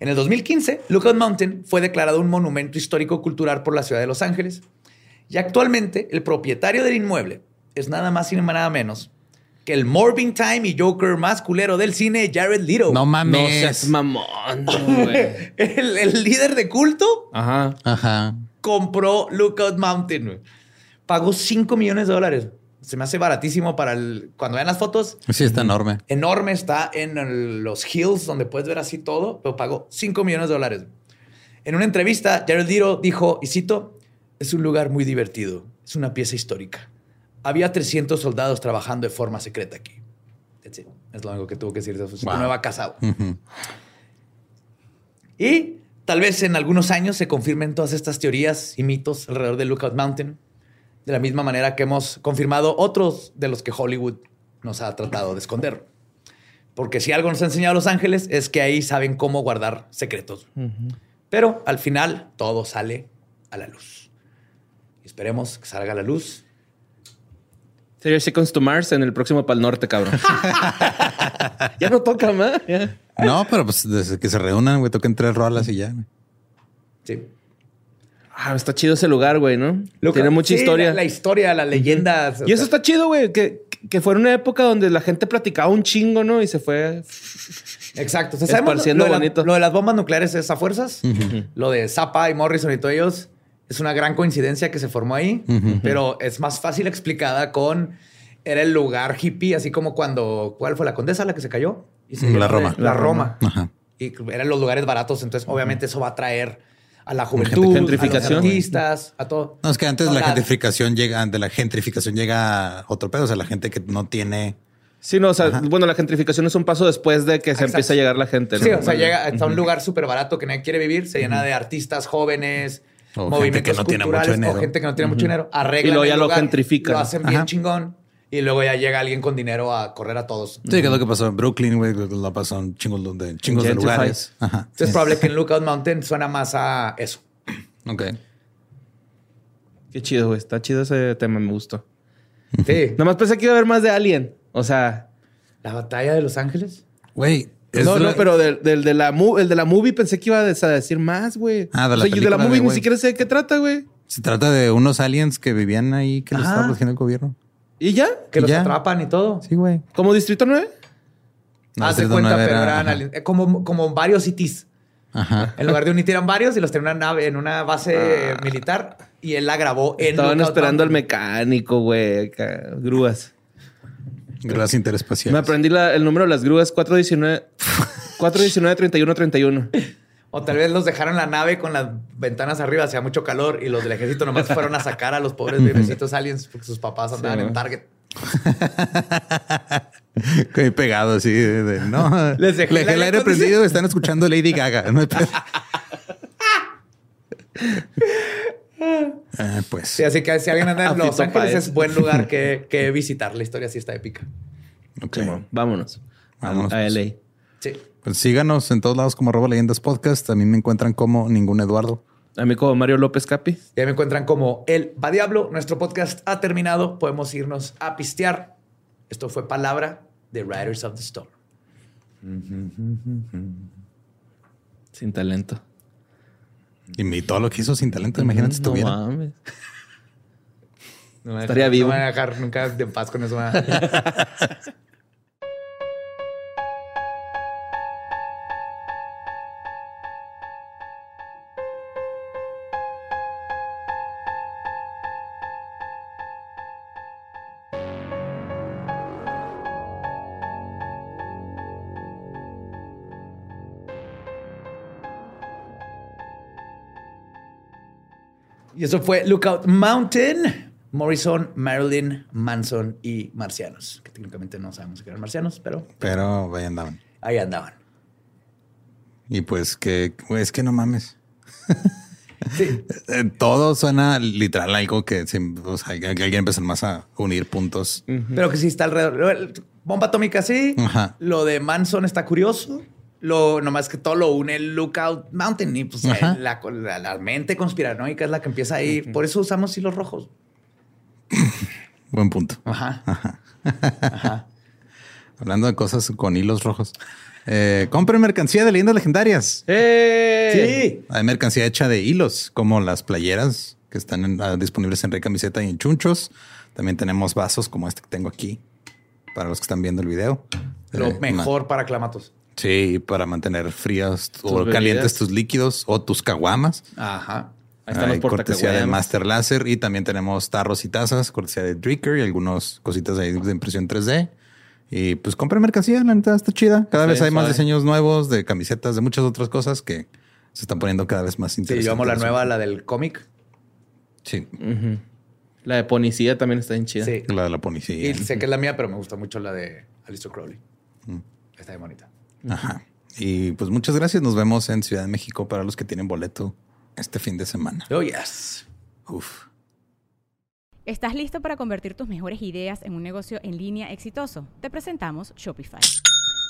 En el 2015, Lookout Mountain fue declarado un monumento histórico cultural por la ciudad de Los Ángeles. Y actualmente, el propietario del inmueble es nada más y nada menos que el Morbin Time y Joker más culero del cine, Jared Leto. No No mames. seas mamón, güey. el, el líder de culto Ajá. Ajá. compró Lookout Mountain. güey. Pagó 5 millones de dólares. Se me hace baratísimo para el... Cuando vean las fotos, Sí, está enorme. enorme, está en el- los hills donde puedes ver así todo, pero pagó 5 millones de dólares. En una entrevista, Jared Leto dijo, y cito, es un lugar muy divertido, es una pieza histórica. Había 300 soldados trabajando de forma secreta aquí. That's it. Es lo único que tuvo que decir de su Wow. nueva casa. Ujú. Y tal vez en algunos años se confirmen todas estas teorías y mitos alrededor de Lookout Mountain, de la misma manera que hemos confirmado otros de los que Hollywood nos ha tratado de esconder. Porque si algo nos ha enseñado Los Ángeles es que ahí saben cómo guardar secretos. Pero al final todo sale a la luz. Esperemos que salga a la luz. Sería Seconds to Mars en el próximo Pal Norte, cabrón. ya no toca más. No, pero pues desde que se reúnan, güey, toquen tres rolas y ya. Sí. Ah, está chido ese lugar, güey, ¿no? Tiene mucha Sí, historia. La, la historia, las leyendas. Y eso está chido, güey, que, que fue en una época donde la gente platicaba un chingo, ¿no? Y se fue. Exacto. O sea, sabemos lo, Esparciendo lo de la- bonito. lo de las bombas nucleares es a fuerzas. Lo de Zappa y Morrison y todos ellos es una gran coincidencia que se formó ahí, pero es más fácil explicada con era el lugar hippie, así como cuando ¿cuál fue la condesa la que se cayó? Y se La Roma. La Roma. Ajá. Y eran los lugares baratos, entonces obviamente eso va a atraer a la juventud, Gentrificación. a los artistas, a todo. No, es que antes No, la nada. gentrificación llega, de la gentrificación llega a otro pedo. O sea, la gente que no tiene. Sí, no, o sea, bueno, la gentrificación es un paso después de que se Exacto. empieza a llegar la gente. ¿no? Sí, o sea, llega a un lugar súper barato que nadie quiere vivir, se llena de artistas jóvenes, O gente movimientos que no tiene mucho dinero. o gente que no tiene mucho dinero. Arreglan Y luego el ya lo gentrifican. Lo hacen bien Ajá. chingón y luego ya llega alguien con dinero a correr a todos. Sí, que es lo que pasó en Brooklyn, güey. Lo pasó en chingos de, chingos de lugares. Ajá. Entonces es probable que en Lookout Mountain suena más a eso. Ok. Qué chido, güey. Está chido ese tema, me gustó. Sí. Nomás pensé que iba a haber más de Alien. O sea, La batalla de Los Ángeles. Güey. no, la- no, pero del, del de la el de la movie pensé que iba a decir más, güey. Ah, de O la sea, yo de la película movie de ni siquiera sé de qué trata, güey. Se trata de unos aliens que vivían ahí que los Ajá. estaba protegiendo el gobierno. ¿Y ya? Que ¿Y los ya? atrapan y todo. Sí, güey. ¿Como Distrito 9? No, Distrito cuenta, pero era- eran como, como varios cities. Ajá. En lugar de un IT eran varios y los tenían en una nave, en una base militar y él la grabó en Estaban esperando al mecánico, güey. Grúas. Grúas interespaciales. Me aprendí la- el número de las grúas 419 419 31 31. O tal vez los dejaron en la nave con las ventanas arriba, hacía mucho calor y los del ejército nomás fueron a sacar a los pobres bebecitos aliens porque sus papás andaban Sí, en. Target. Qué pegado así de, de- no. Les dejé Le el dejé el aire prendido. Están escuchando Lady Gaga. No. Ah, pues Sí, así que si alguien anda en A Los Ángeles es buen lugar que, que visitar. La historia sí está épica. ok. Vámonos. A- Vámonos, a, pues. LA. Sí. Pues síganos en todos lados como arroba leyendas podcast. A mí me encuentran como ningún Eduardo. A mí como Mario López Capi. Ya me encuentran como El Va Diablo. Nuestro podcast ha terminado. Podemos irnos a pistear. Esto fue palabra de Riders of the Storm. Sin talento. Y mi- todo lo que hizo sin talento, imagínate si No estuviera. mames. No me Estaría vivo. No me van a dejar nunca de paz con eso. eso fue Lookout Mountain, Morrison, Marilyn, Manson y Marcianos. Que técnicamente no sabemos que eran marcianos, pero Pero ahí andaban. ahí andaban. Y pues que, es que no mames. Sí. Eh, Todo suena literal algo que, se- o sea, que alguien empezó más a unir puntos. Pero que sí está alrededor. Bomba atómica, sí. Ajá. Lo de Manson está curioso. Lo, nomás que todo lo une el Lookout Mountain y pues la, la- la mente conspiranoica es la que empieza ahí. Por eso usamos hilos rojos. Buen punto. Ajá. Ajá. Hablando de cosas con hilos rojos. Eh, compren mercancía de leyendas legendarias. ¡Eh! Sí. Hay mercancía hecha de hilos, como las playeras que están en- ah, disponibles en Rey Camiseta y en Chunchos. También tenemos vasos como este que tengo aquí para los que están viendo el video. Lo Eh, mejor para clamatos. Sí, para mantener fríos o bebidas. calientes tus líquidos o tus caguamas. Ajá. Ahí están Hay los cortesía de. Master Láser y también tenemos tarros y tazas, cortesía de Dricker y algunas cositas ahí de impresión 3D. Y pues compren mercancía, la neta está chida. Cada Sí, vez hay más diseños nuevos de camisetas, de muchas otras cosas que se están poniendo cada vez más Sí, interesantes. yo amo la nueva, la del cómic. Sí. La de Ponicía también está bien chida. Sí. la de la policía. Y sé que es la mía, pero me gusta mucho la de Alistair Crowley. Mm. Está bien bonita. Ajá. Y pues muchas gracias. Nos vemos en Ciudad de México para los que tienen boleto este fin de semana. Oh, yes. Uf. ¿Estás listo para convertir tus mejores ideas en un negocio en línea exitoso? Te presentamos Shopify.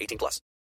18 plus.